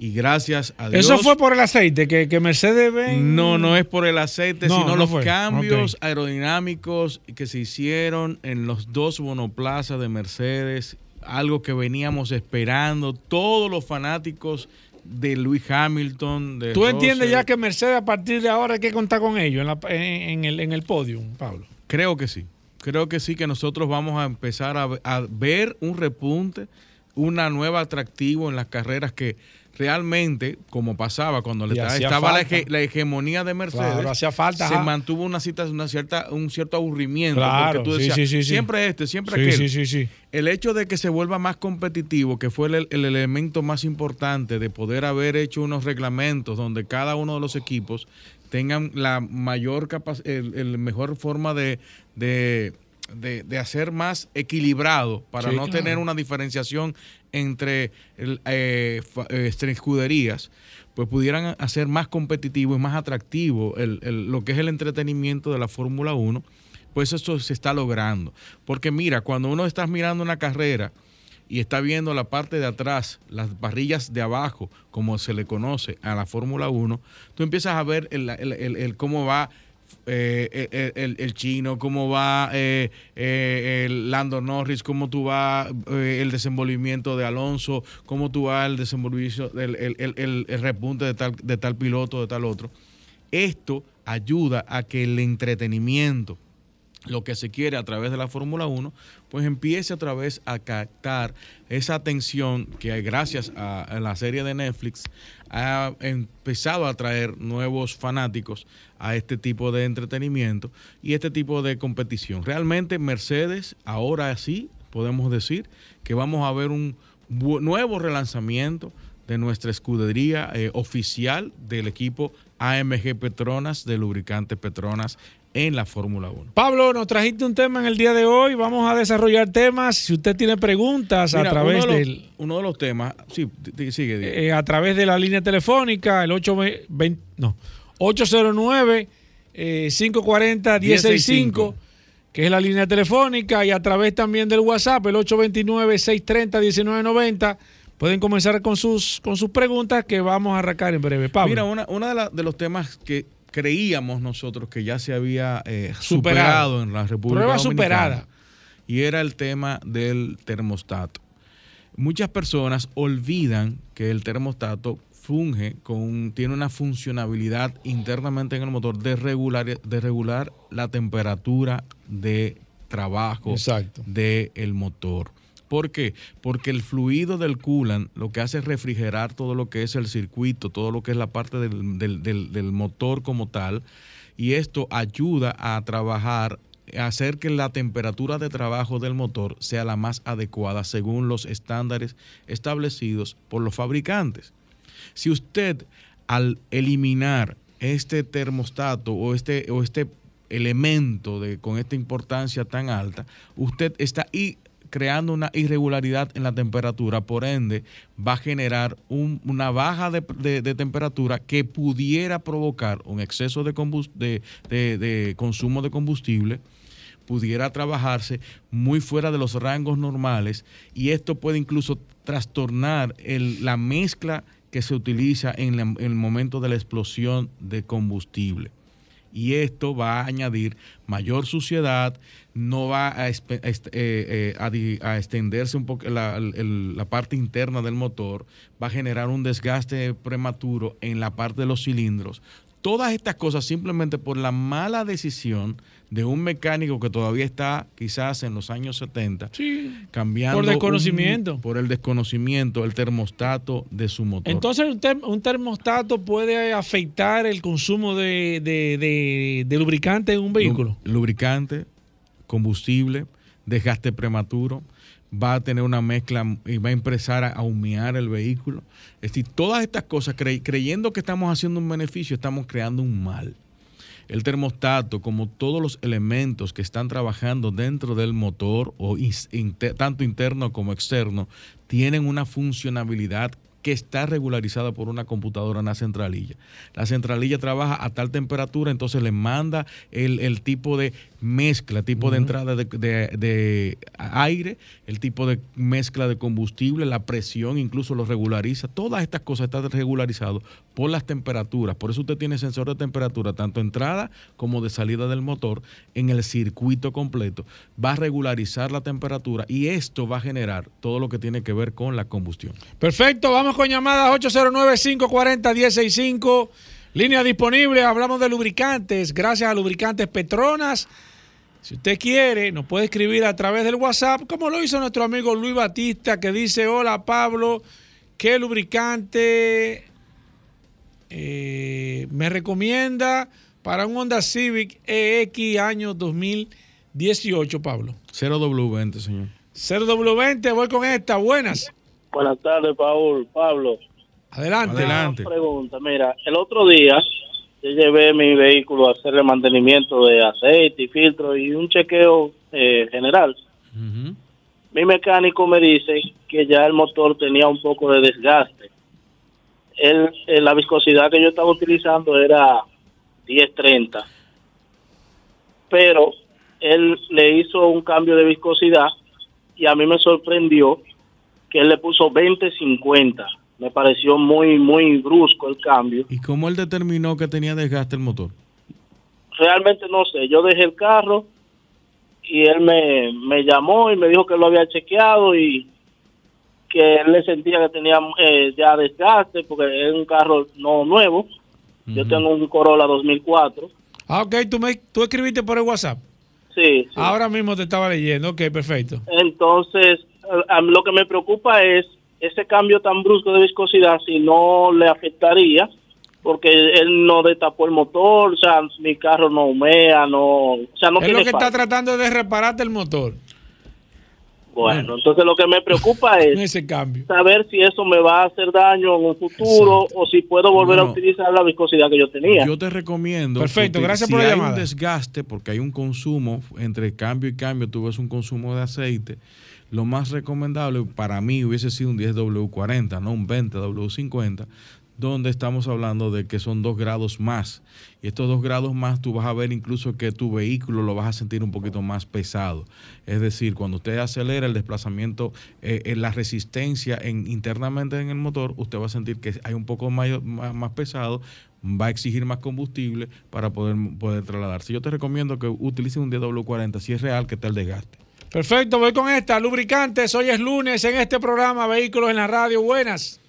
y gracias a Dios. ¿Eso fue por el aceite que, que Mercedes ven? No, no es por el aceite, sino los cambios aerodinámicos que se hicieron en los dos monoplazas de Mercedes, algo que veníamos esperando todos los fanáticos de Luis Hamilton. De ¿Tú entiendes ya que Mercedes a partir de ahora hay que contar con ellos en, el, en el podio, Pablo? Creo que sí creo que sí que nosotros vamos a empezar a, ver un repunte, una nueva atractivo en las carreras que realmente, como pasaba cuando le estaba la, hegemonía de Mercedes, hacía falta, se mantuvo una, cita, una cierta, un cierto aburrimiento. porque tú decías, siempre este, siempre aquel. El hecho de que se vuelva más competitivo, que fue el, elemento más importante de poder haber hecho unos reglamentos donde cada uno de los equipos tengan la mayor capacidad, el, mejor forma de, de, hacer más equilibrado para no tener una diferenciación entre eh, eh, escuderías, pues pudieran hacer más competitivo y más atractivo lo que es el entretenimiento de la Fórmula 1, pues eso se está logrando. Porque mira, cuando uno está mirando una carrera, y está viendo la parte de atrás, las parrillas de abajo, como se le conoce a la Fórmula 1, tú empiezas a ver el, cómo va eh, el, chino, cómo va eh, eh, el Lando Norris, cómo tú va el desenvolvimiento de Alonso, cómo tú va el desenvolvimiento, el, repunte de tal, de tal piloto, de tal otro. Esto ayuda a que el entretenimiento, lo que se quiere a través de la Fórmula 1, pues empiece otra vez a captar esa atención que gracias a, la serie de Netflix ha empezado a atraer nuevos fanáticos a este tipo de entretenimiento y este tipo de competición. Realmente Mercedes, ahora sí, podemos decir que vamos a ver un nuevo relanzamiento de nuestra escudería eh, oficial del equipo AMG Petronas de lubricantes Petronas en la Fórmula 1. Pablo, nos trajiste un tema en el día de hoy. Vamos a desarrollar temas. Si usted tiene preguntas a través del. Uno de los temas, sí, sigue. Eh, a través de la línea telefónica, el 820, no, 809 540 165 que es la línea telefónica, y a través también del WhatsApp, el 829-630-1990. Pueden comenzar con sus, con sus preguntas que vamos a arrancar en breve. Pablo. Mira, uno una de, de los temas que creíamos nosotros que ya se había eh, superado. en la República Prueba superada. Y era el tema del termostato. Muchas personas olvidan que el termostato funge con tiene una funcionalidad internamente en el motor de regular de regular la temperatura de trabajo del motor. ¿Por qué? Porque el fluido del coolant lo que hace es refrigerar todo lo que es el circuito, todo lo que es la parte del, motor como tal, y esto ayuda a trabajar a hacer que la temperatura de trabajo del motor sea la más adecuada según los estándares establecidos por los fabricantes. Si usted al eliminar este termostato o este, o este elemento de, con esta importancia tan alta, usted está y creando una irregularidad en la temperatura, por ende va a generar una baja de, temperatura que pudiera provocar un exceso de, de, consumo de combustible, pudiera trabajarse muy fuera de los rangos normales y esto puede incluso trastornar la mezcla que se utiliza en el momento de la explosión de combustible y esto va a añadir mayor suciedad, no va a, eh, eh, extenderse un poco la, parte interna del motor, va a generar un desgaste prematuro en la parte de los cilindros. todas estas cosas simplemente por la mala decisión de un mecánico que todavía está quizás en los años 70, cambiando. Por desconocimiento. por el desconocimiento, el termostato de su motor. Entonces, un, termostato puede afectar el consumo de, lubricante en un vehículo. Lubricante, combustible, desgaste prematuro va a tener una mezcla y va a empezar a humear el vehículo. Es decir, todas estas cosas, creyendo que estamos haciendo un beneficio, estamos creando un mal. El termostato, como todos los elementos que están trabajando dentro del motor, o tanto interno como externo, tienen una funcionalidad que está regularizada por una computadora en la centralilla. La centralilla trabaja a tal temperatura, entonces le manda el, tipo de mezcla, tipo de entrada de, aire, el tipo de mezcla de combustible, la presión, incluso lo regulariza. Todas estas cosas están regularizadas por las temperaturas. Por eso usted tiene sensor de temperatura, tanto entrada como de salida del motor, en el circuito completo. Va a regularizar la temperatura y esto va a generar todo lo que tiene que ver con la combustión. Perfecto, vamos con llamadas 809-540-165. Línea disponible, hablamos de lubricantes, gracias a Lubricantes Petronas. Si usted quiere, nos puede escribir a través del WhatsApp, como lo hizo nuestro amigo Luis Batista, que dice, hola Pablo, ¿qué lubricante eh, me recomienda para un Honda Civic EX año 2018, Pablo? 0W20, señor. 0W20, voy con esta, buenas. Buenas tardes, Paul. Pablo. Adelante. Adelante. Una pregunta, mira, el otro día yo llevé mi vehículo a hacerle mantenimiento de aceite y filtro y un chequeo eh, general. Mi mecánico me dice que ya el motor tenía un poco de desgaste. El, eh, la viscosidad que yo estaba utilizando era 1030. Pero él le hizo un cambio de viscosidad y a mí me sorprendió que él le puso 20-50. Me pareció muy, muy brusco el cambio. ¿Y cómo él determinó que tenía desgaste el motor? Realmente no sé. Yo dejé el carro y él me, me llamó y me dijo que lo había chequeado y que él le sentía que tenía eh, ya desgaste porque es un carro no nuevo. Yo tengo un Corolla 2004. Ah, ok. ¿Tú, me, ¿Tú escribiste por el WhatsApp? Sí, sí. Ahora mismo te estaba leyendo. Ok, perfecto. Entonces, lo que me preocupa es ese cambio tan brusco de viscosidad, si no le afectaría, porque él no destapó el motor, o sea, mi carro no humea, no... O sea, no es lo que está tratando de repararte el motor. Bueno, entonces lo que me preocupa es ese cambio. saber si eso me va a hacer daño en un futuro o si puedo volver a utilizar la viscosidad que yo tenía. Yo te recomiendo. Perfecto, gracias por la hay llamada. un desgaste, porque hay un consumo entre cambio y cambio, tú ves un consumo de aceite lo más recomendable para mí hubiese sido un 10W40, no un 20W50, donde estamos hablando de que son dos grados más. Y estos dos grados más tú vas a ver incluso que tu vehículo lo vas a sentir un poquito más pesado. Es decir, cuando usted acelera el desplazamiento, eh, en la resistencia en, internamente en el motor, usted va a sentir que hay un poco más, más, pesado, va a exigir más combustible para poder, poder trasladarse. Yo te recomiendo que utilices un 10W40 si es real que está el desgaste. Perfecto, voy con esta. Lubricantes, hoy es lunes en este programa Vehículos en la Radio. Buenas.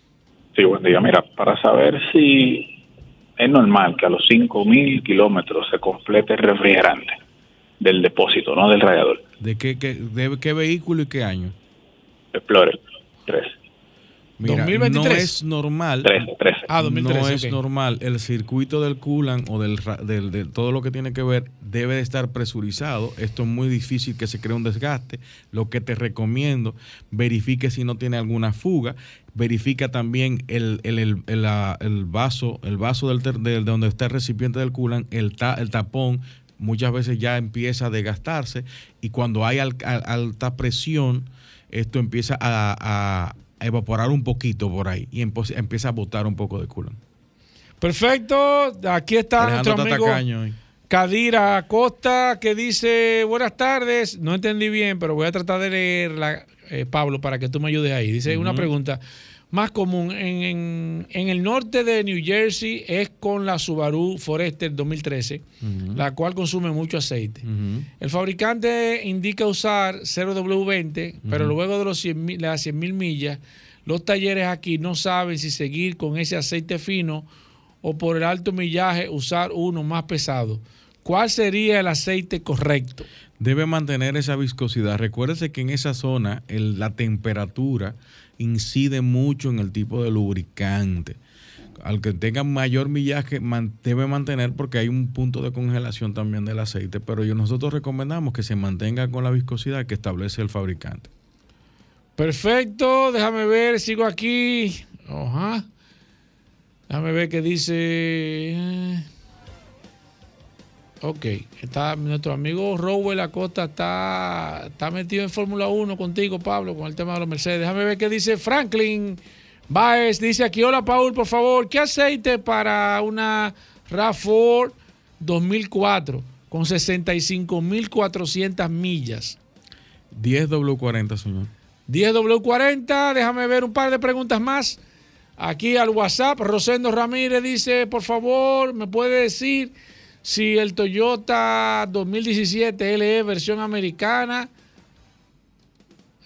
Sí, buen día. Mira, para saber si es normal que a los 5.000 kilómetros se complete el refrigerante del depósito, no del radiador. ¿De qué, qué, de qué vehículo y qué año? Explorer 3. Mira, no es normal. Ah, no es normal. El circuito del coolant o del, de todo lo que tiene que ver debe de estar presurizado. Esto es muy difícil que se cree un desgaste. Lo que te recomiendo, verifique si no tiene alguna fuga. Verifica también el, el, vaso, el vaso del, de donde está el recipiente del coolant, el, el tapón muchas veces ya empieza a desgastarse y cuando hay alta presión, esto empieza a, evaporar un poquito por ahí y empieza a botar un poco de culo. Perfecto, aquí está nuestro amigo Cadira Acosta que dice, buenas tardes, no entendí bien, pero voy a tratar de leerla, eh, Pablo, para que tú me ayudes ahí. Dice una pregunta más común en, el norte de New Jersey es con la Subaru Forester 2013, la cual consume mucho aceite. El fabricante indica usar 0W20, pero luego de los 100, las 100.000 millas, los talleres aquí no saben si seguir con ese aceite fino o por el alto millaje usar uno más pesado? ¿Cuál sería el aceite correcto? Debe mantener esa viscosidad. Recuérdese que en esa zona la temperatura incide mucho en el tipo de lubricante. Al que tenga mayor millaje debe mantener porque hay un punto de congelación también del aceite, pero nosotros recomendamos que se mantenga con la viscosidad que establece el fabricante. Perfecto, déjame ver, sigo aquí. Ajá. Déjame ver qué dice. Ok, está nuestro amigo Rowell Acosta está, está metido en Fórmula 1 contigo, Pablo, con el tema de los Mercedes. Déjame ver qué dice Franklin Baez. Dice aquí, hola Paul, por favor, ¿qué aceite para una RAV4 2004 con 65.400 millas? 10W40, señor. 10W40, déjame ver un par de preguntas más. Aquí al WhatsApp, Rosendo Ramírez dice, por favor, ¿me puede decir si el Toyota 2017 LE versión americana,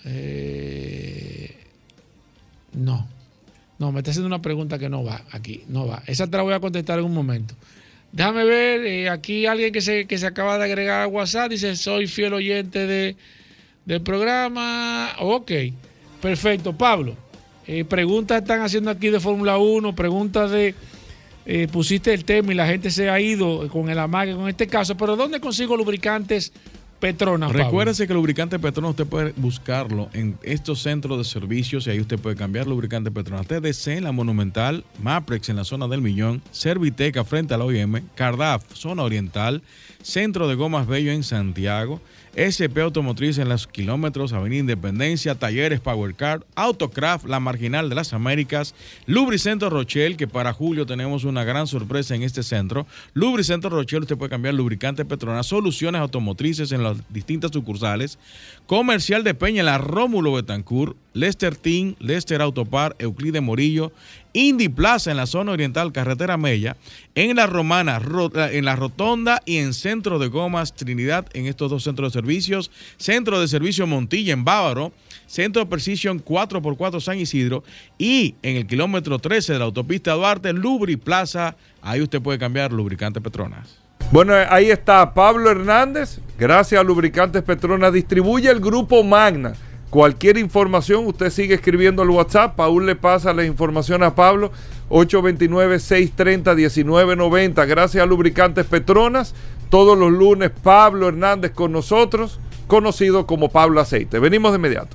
eh, no, no, me está haciendo una pregunta que no va aquí, no va. Esa te la voy a contestar en un momento. Déjame ver, eh, aquí alguien que se, que se acaba de agregar a WhatsApp dice, soy fiel oyente de, del programa. Ok, perfecto. Pablo, eh, preguntas están haciendo aquí de Fórmula 1, preguntas de eh, pusiste el tema y la gente se ha ido con el amague con este caso, pero ¿dónde consigo lubricantes Petronas? Recuérdese que lubricante Petronas usted puede buscarlo en estos centros de servicios y ahí usted puede cambiar lubricante Petronas. TDC en la Monumental, Maprex en la zona del Millón, Serviteca frente a la OIM, Cardaf, zona oriental, Centro de Gomas Bello en Santiago, SP Automotriz en los kilómetros, Avenida Independencia, Talleres Power Car, Autocraft, La Marginal de las Américas, Lubricentro Rochelle, que para julio tenemos una gran sorpresa en este centro. Lubricentro Rochelle, usted puede cambiar lubricante Petronas, soluciones automotrices en las distintas sucursales. Comercial de Peña la Rómulo Betancourt, Lester Team, Lester Autopar, Euclide Morillo, Indy Plaza en la zona oriental, carretera Mella, en la Romana, en la Rotonda y en Centro de Gomas Trinidad, en estos dos centros de servicios, Centro de Servicio Montilla en Bávaro, Centro de Precision 4x4 San Isidro y en el kilómetro 13 de la autopista Duarte, Lubri Plaza, ahí usted puede cambiar lubricante Petronas. Bueno, ahí está Pablo Hernández, gracias a Lubricantes Petronas, distribuye el grupo Magna Cualquier información, usted sigue escribiendo al WhatsApp. Paul le pasa la información a Pablo. 829-630-1990. Gracias a Lubricantes Petronas. Todos los lunes, Pablo Hernández con nosotros, conocido como Pablo Aceite. Venimos de inmediato.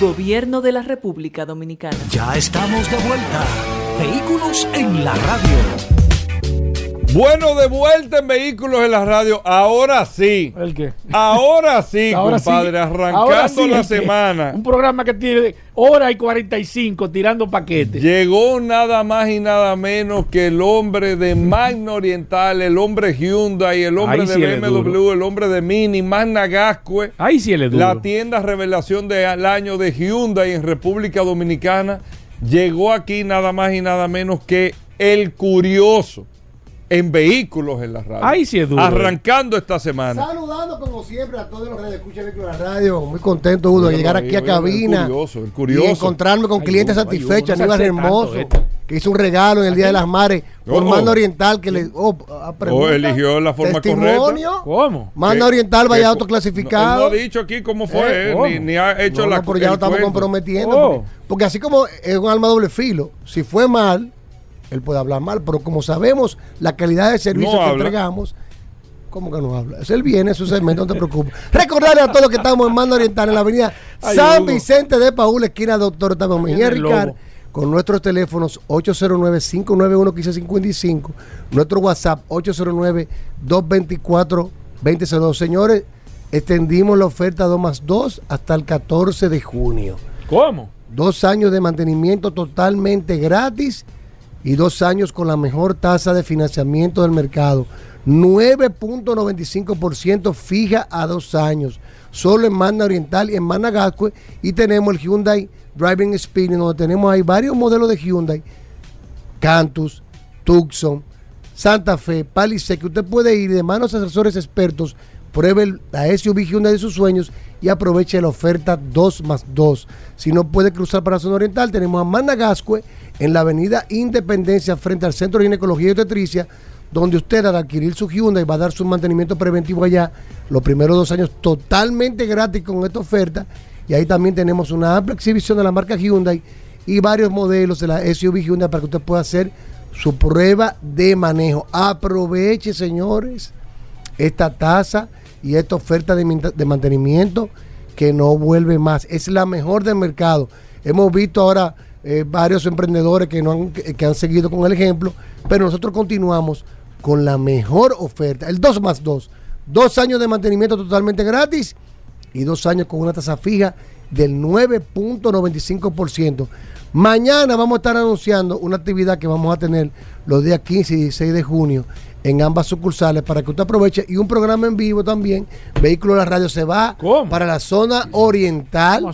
Gobierno de la República Dominicana. Ya estamos de vuelta. Vehículos en la radio. Bueno, de vuelta en Vehículos en la Radio. Ahora sí. ¿El qué? Ahora sí, compadre. Arrancando la semana. Un programa que tiene hora y 45 tirando paquetes. Llegó nada más y nada menos que el hombre de Magna Oriental, el hombre Hyundai, el hombre de BMW, el hombre de Mini, Magna Gascue. Ahí sí le La tienda revelación del año de Hyundai en República Dominicana. Llegó aquí nada más y nada menos que el curioso en vehículos en la radio. Ahí sí es duro. Arrancando esta semana. Saludando como siempre a todos los que escuchan vehículos en la radio. Muy contento, Udo, de llegar aquí a cabina. Y encontrarme con clientes satisfechos. Aníbal Hermoso, que hizo un regalo en el Día de las Mares por Mando Oriental, que le oh, oh, eligió la forma testimonio, ¿Cómo? Mando Oriental vaya autoclasificado. No, ha dicho aquí cómo fue, eh, ni, ha hecho la no, pero ya lo estamos comprometiendo. Oh. porque así como es un alma doble filo, si fue mal él puede hablar mal, pero como sabemos la calidad de servicio que entregamos, ¿cómo que no habla? Es el bien, es su segmento, no te preocupes. Recordarle a todos los que estamos en Mando Oriental, en la avenida San Vicente de Paúl, esquina Doctor Octavio Mejía Ricard, con nuestros teléfonos 809-591-1555, nuestro WhatsApp 809-224-2002. Señores, extendimos la oferta 2 más 2 hasta el 14 de junio. ¿Cómo? Dos años de mantenimiento totalmente gratis y dos años con la mejor tasa de financiamiento del mercado. 9.95% fija a dos años. Solo en Mana Oriental y en Managascue. Y tenemos el Hyundai Driving Experience, donde tenemos ahí varios modelos de Hyundai. Cantus, Tucson, Santa Fe, Palisade, que usted puede ir de manos a asesores expertos, pruebe la SUV Hyundai de sus sueños y aproveche la oferta 2 más 2. Si no puede cruzar para la zona oriental, tenemos a Managascue en la avenida Independencia frente al Centro de Ginecología y Obstetricia, donde usted al adquirir su Hyundai va a dar su mantenimiento preventivo allá los primeros dos años totalmente gratis con esta oferta. Y ahí también tenemos una amplia exhibición de la marca Hyundai y varios modelos de la SUV Hyundai para que usted pueda hacer su prueba de manejo. Aproveche, señores, esta tasa y esta oferta de, mantenimiento que no vuelve más. Es la mejor del mercado. Hemos visto ahora eh, varios emprendedores que, no han, que han seguido con el ejemplo, pero nosotros continuamos con la mejor oferta, el 2 más 2. Dos años de mantenimiento totalmente gratis y dos años con una tasa fija del 9.95%. Mañana vamos a estar anunciando una actividad que vamos a tener los días 15 y 16 de junio en ambas sucursales para que usted aproveche y un programa en vivo también. Vehículo de la Radio se va para la zona oriental.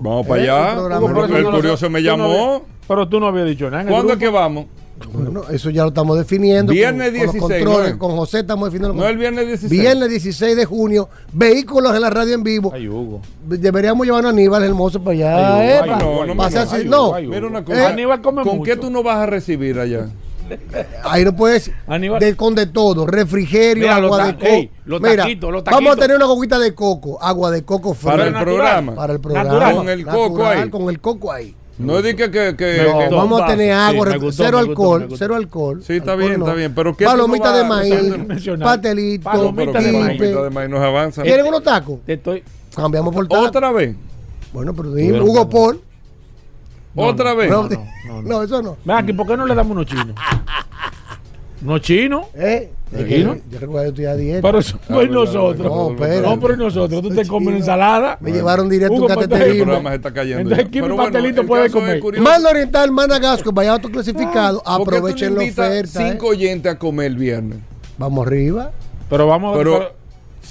Vamos para allá. el curioso me llamó. pero tú no habías dicho nada. ¿Cuándo es que vamos? Bueno, eso ya lo estamos definiendo. Viernes 16. Con, controles, con José estamos definiendo. No, el viernes 16. Viernes 16 de junio, vehículos en la radio en vivo. Ay, Hugo. Deberíamos llevar a Aníbal Hermoso para allá. Ay, Hugo, no, no, no, así, no. Mira una cosa. Aníbal come ¿Con qué tú no vas a recibir allá? Ahí no puedes de, con de todo, refrigerio, agua de coco. Mira, vamos a tener una coquita de coco, agua de coco fría. Para el programa. Para el programa. Con el coco ahí. Con el coco ahí. No es que, que, que, vamos a tener agua, cero alcohol, cero alcohol. Sí, está bien, está bien, pero ¿qué palomita de maíz, pastelito, palomita de maíz, de maíz nos avanza. ¿Quieren unos tacos? Te estoy cambiamos por tacos. Otra vez. Bueno, pero dime, Hugo Paul. Otra vez. No, eso no. Ven aquí, ¿por qué no le damos unos chinos? ¿No chino? ¿Eh? ¿De Yo recuerdo que estoy a dieta. Pero eso no es nosotros. No, pero. No, pero nosotros. Tú te comes ensalada. Me llevaron directo un cateterismo. El está cayendo. Entonces, ¿qué pastelito puede comer? Más Oriental, Managasco, vaya clasificado. Aprovechen la oferta. cinco oyentes a comer el viernes. Vamos arriba. Pero vamos a ver.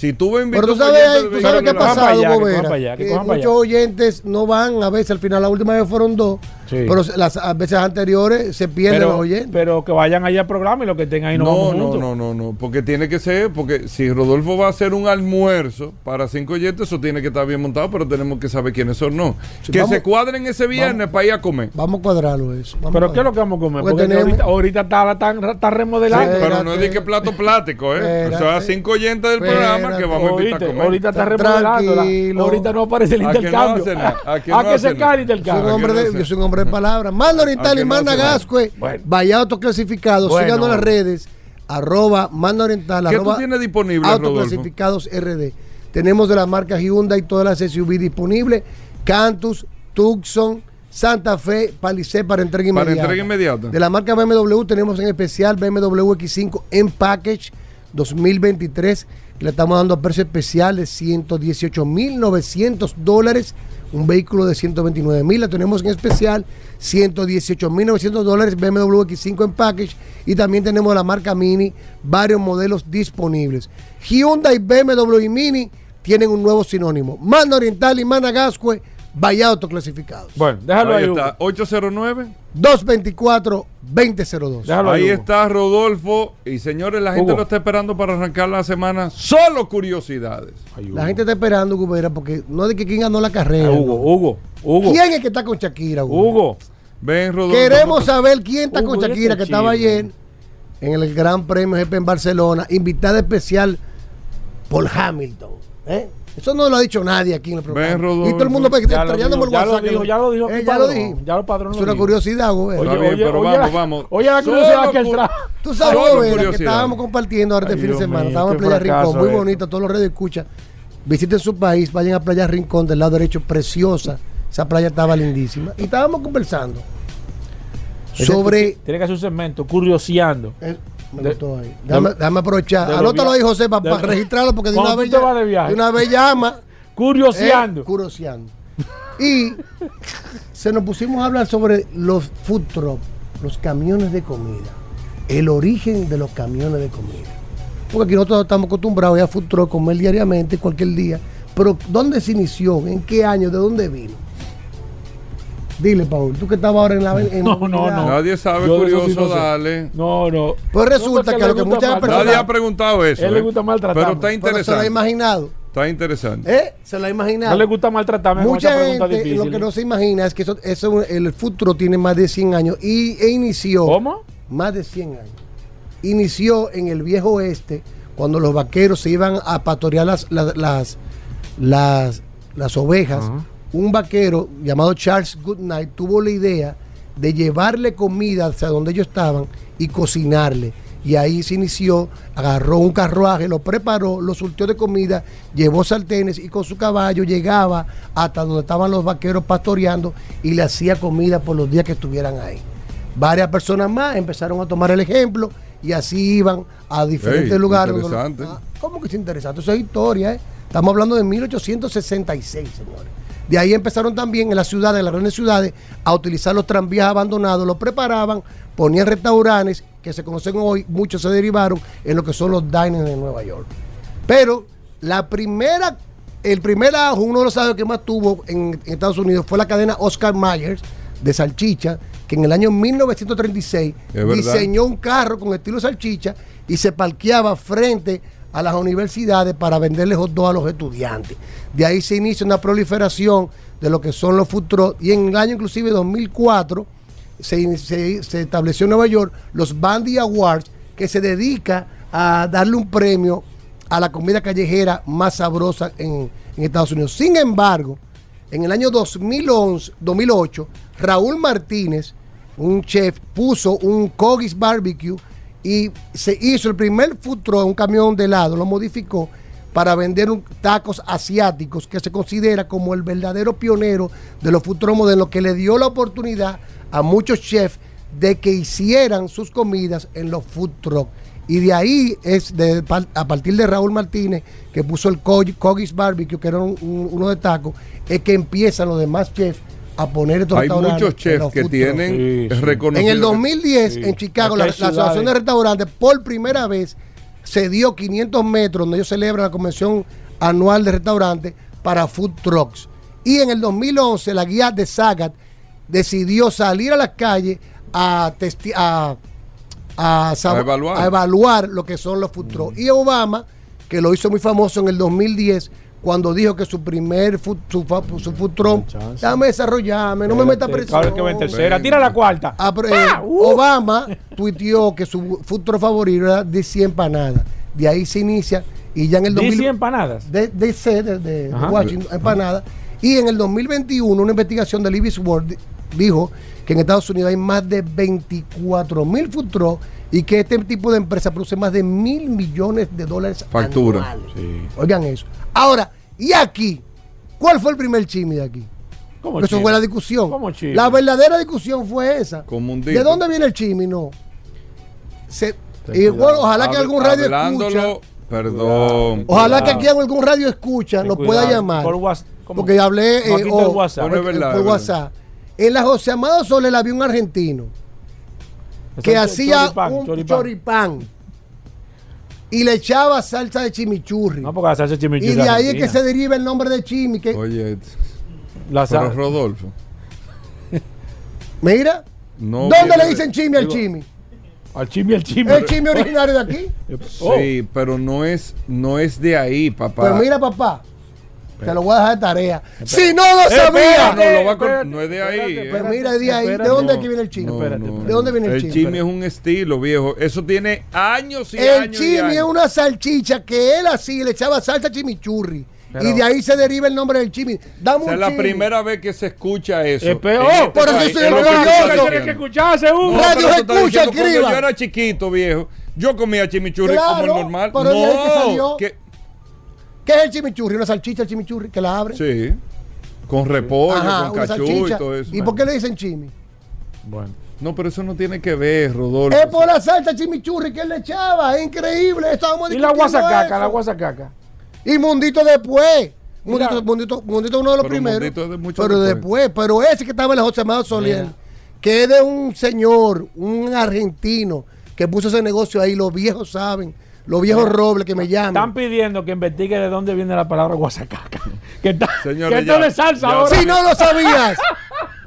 Si tú me Pero tú sabes, ¿tú sabes qué ha pasado, Gobera? Que, muchos oyentes no van, a veces al final, la última vez fueron dos, pero las veces anteriores se pierden pero, los oyentes. Pero que vayan allá al programa y lo que tengan ahí no No, no, no, no, no, porque tiene que ser, porque si Rodolfo va a hacer un almuerzo para cinco oyentes, eso tiene que estar bien montado, pero tenemos que saber quiénes son, no. que se cuadren ese viernes para ir a comer. Vamos a cuadrarlo eso. pero ¿qué es lo que vamos a comer? Porque, ahorita, ahorita, está, está, está remodelando. pero no es de que plato plático, ¿eh? o sea, cinco oyentes del programa que vamos a invitar a comer. Ahorita está remodelando. Ahorita no aparece el intercambio. ¿A que se cae el intercambio? Yo soy un hombre palabras. Manda Oriental y Manda Gascue. Vaya autoclasificados. Bueno. las redes. Arroba Manda Oriental. ¿Qué tú tienes disponible, Autoclasificados RD. Tenemos de la marca Hyundai y todas las SUV disponibles. Cantus, Tucson, Santa Fe, Palisade para entrega inmediata. Para entrega inmediata. De la marca BMW tenemos en especial BMW X5 en package 2023 le estamos dando a precio especial de 118.900 dólares. Un vehículo de 129.000 la tenemos en especial, 118.900 dólares BMW X5 en package y también tenemos la marca Mini, varios modelos disponibles. Hyundai, BMW y Mini tienen un nuevo sinónimo. Mano Oriental y Managascue vaya autoclasificados. Bueno, déjalo ahí. ahí está, 809 224 2002. ahí está Rodolfo. Y señores, la gente lo está esperando para arrancar la semana. Solo curiosidades. la gente está esperando, Gubera, porque no es de que quién ganó la carrera. Ah, Hugo, Hugo, Hugo. ¿Quién es que está con Shakira, Hugo? Hugo. Ven, Rodolfo. Queremos saber quién está con Shakira, que estaba ayer en el Gran Premio GP en Barcelona. Invitada especial por Hamilton. ¿eh? Eso no lo ha dicho nadie aquí en el programa. y todo el mundo puede estar trayéndome el WhatsApp. Lo dijo, ya lo dijo. Eh, ya lo dije. Ya lo padrón Es una curiosidad, güey. Oye, oye, pero vamos, vamos. Oye, la curiosidad que el trajo. Tú sabes, güey, que estábamos compartiendo ahora este fin de semana. Estábamos en Playa Rincón, muy bonito, todos los redes escuchan. Visiten su país, vayan a Playa Rincón del lado derecho, preciosa. Esa playa estaba lindísima. Y estábamos conversando sobre. Tiene que hacer un segmento, curioseando. Me gustó ahí. Déjame, aprovechar. Anótalo ahí, José, para registrarlo, porque de una, vez de una vez llama. Curioseando. Eh, curioseando. Y se nos pusimos a hablar sobre los food trucks, los camiones de comida. El origen de los camiones de comida. porque aquí nosotros estamos acostumbrados a food truck, comer diariamente, cualquier día. Pero, ¿dónde se inició? ¿En qué año? ¿De dónde vino? Dile, Paul, tú que estabas ahora en la. no, no, no. Nadie sabe, curioso, dale. No, no. Pues resulta que, lo que muchas personas. Nadie ha preguntado eso. Él le ¿eh? gusta maltratar. Pero está interesante. se lo ha imaginado. Está interesante. ¿Eh? Se lo ha imaginado. No le gusta maltratarme Mucha gente lo que no se imagina es que eso, eso, el futuro tiene más de 100 años y, e inició. ¿Cómo? Más de 100 años. Inició en el viejo oeste cuando los vaqueros se iban a pastorear las, las, las, las, ovejas. Un vaquero llamado Charles Goodnight tuvo la idea de llevarle comida hacia donde ellos estaban y cocinarle y ahí se inició, agarró un carruaje, lo preparó, lo surtió de comida, llevó sartenes y con su caballo llegaba hasta donde estaban los vaqueros pastoreando y le hacía comida por los días que estuvieran ahí. Varias personas más empezaron a tomar el ejemplo y así iban a diferentes lugares. Interesante. Ah, ¿Cómo que es interesante? Eso es historia, ¿eh? Estamos hablando de 1866, señores. De ahí empezaron también en las ciudades, en las grandes ciudades, a utilizar los tranvías abandonados, los preparaban, ponían restaurantes que se conocen hoy, muchos se derivaron en lo que son los diners de Nueva York. Pero la primera, el primer ajo, uno de los ajos que más tuvo en, Estados Unidos fue la cadena Oscar Myers de salchicha, que en el año 1936 diseñó un carro con estilo salchicha y se parqueaba frente a las universidades para venderle hot dogs a los estudiantes. De ahí se inicia una proliferación de lo que son los food trucks y en el año inclusive 2004 se, estableció en Nueva York los Bandy Awards, que se dedica a darle un premio a la comida callejera más sabrosa en, Estados Unidos. Sin embargo, en el año 2011, 2008, Raúl Martínez, un chef, puso un Cogis Barbecue y se hizo el primer food truck, un camión de helado, lo modificó para vender tacos asiáticos, que se considera como el verdadero pionero de los food truck modernos, que le dio la oportunidad a muchos chefs de que hicieran sus comidas en los food trucks. Y de ahí es de, a partir de Raúl Martínez, que puso el Cogis Barbecue, que era uno de tacos, es que empiezan los demás chefs a poner estos Hay muchos chefs que tienen En el 2010, en Chicago, la, Asociación de Restaurantes, por primera vez, se dio 500 metros donde ellos celebran la convención anual de restaurantes para food trucks. Y en el 2011, la guía de Sagat decidió salir a las calles a, a, evaluar. lo que son los food trucks. Y Obama, que lo hizo muy famoso en el 2010, cuando dijo que su primer food, su, food truck, déjame desarrollarme, no me meta presión. que tercera, tira la cuarta. Ah, eh, uh. Obama tuiteó que su food truck favorito era de 100 empanadas. De ahí se inicia y ya en el 2000 empanadas. De, de, de, de Washington, empanadas. Y en el 2021 una investigación de Libby's World dijo que en Estados Unidos hay más de 24 mil food trucks y que este tipo de empresa produce más de mil millones de dólares Factura. Oigan eso. Ahora, ¿y aquí? ¿Cuál fue el primer chisme de aquí? eso fue la discusión. La verdadera discusión fue esa. ¿De dónde viene el chisme? No. ojalá que algún radio escucha. Perdón. Ojalá que aquí algún radio escucha nos pueda llamar. porque hablé eh, por WhatsApp. En la José Amado Soler había un argentino que hacía un choripán. Y le echaba salsa de chimichurri. No, porque la salsa de chimichurri. Y de ahí es que se deriva el nombre de chimi. Que... Oye, la salsa. Rodolfo. Mira. ¿Dónde le dicen chimi al chimi? Al chimi, al chimi. ¿El chimi originario de aquí? Sí, pero no es, no es de ahí, papá. Pero mira, papá. Te lo voy a dejar de tarea. Si no lo sabía. No, es de ahí. Pero pues mira, de ahí. ¿De dónde aquí viene el chimi? ¿De dónde viene el chimi? El chimi es un estilo, viejo. Eso tiene años y el años. El chimi es una salchicha que él así le echaba salsa chimichurri. y de ahí se deriva el nombre del chimi. Dame es la primera vez que se escucha eso. Es peor. Este por eso soy orgulloso. Tienes que escucharse uno. Radio escucha, escriba. Cuando yo era chiquito, viejo, yo comía chimichurri como el normal. no, que ¿Qué es el chimichurri? ¿Una salchicha el chimichurri que la abre? Sí. Con repollo, con cachú y todo eso. ¿Y por qué le dicen chimi? Bueno. No, pero eso no tiene que ver, Rodolfo. Es por la salsa chimichurri que él le echaba. Es increíble. Estábamos y la guasacaca, la guasacaca. Y Mundito después. Mundito, Mundito, Mundito, uno de los primeros. De pero después. Pero ese que estaba en la José Amado Solier, que es de un señor, un argentino, que puso ese negocio ahí. Los viejos saben los viejos robles que me llaman. Están pidiendo que investigue de dónde viene la palabra guasacaca. Que, está, Señores, que esto le salsa ahora. Si no lo sabías.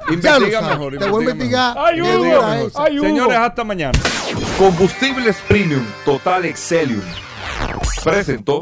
Investiga mejor. Te voy a investigar. Ay, Ay, Señores, hasta mañana. Combustibles Premium Total Excelium. Presentó.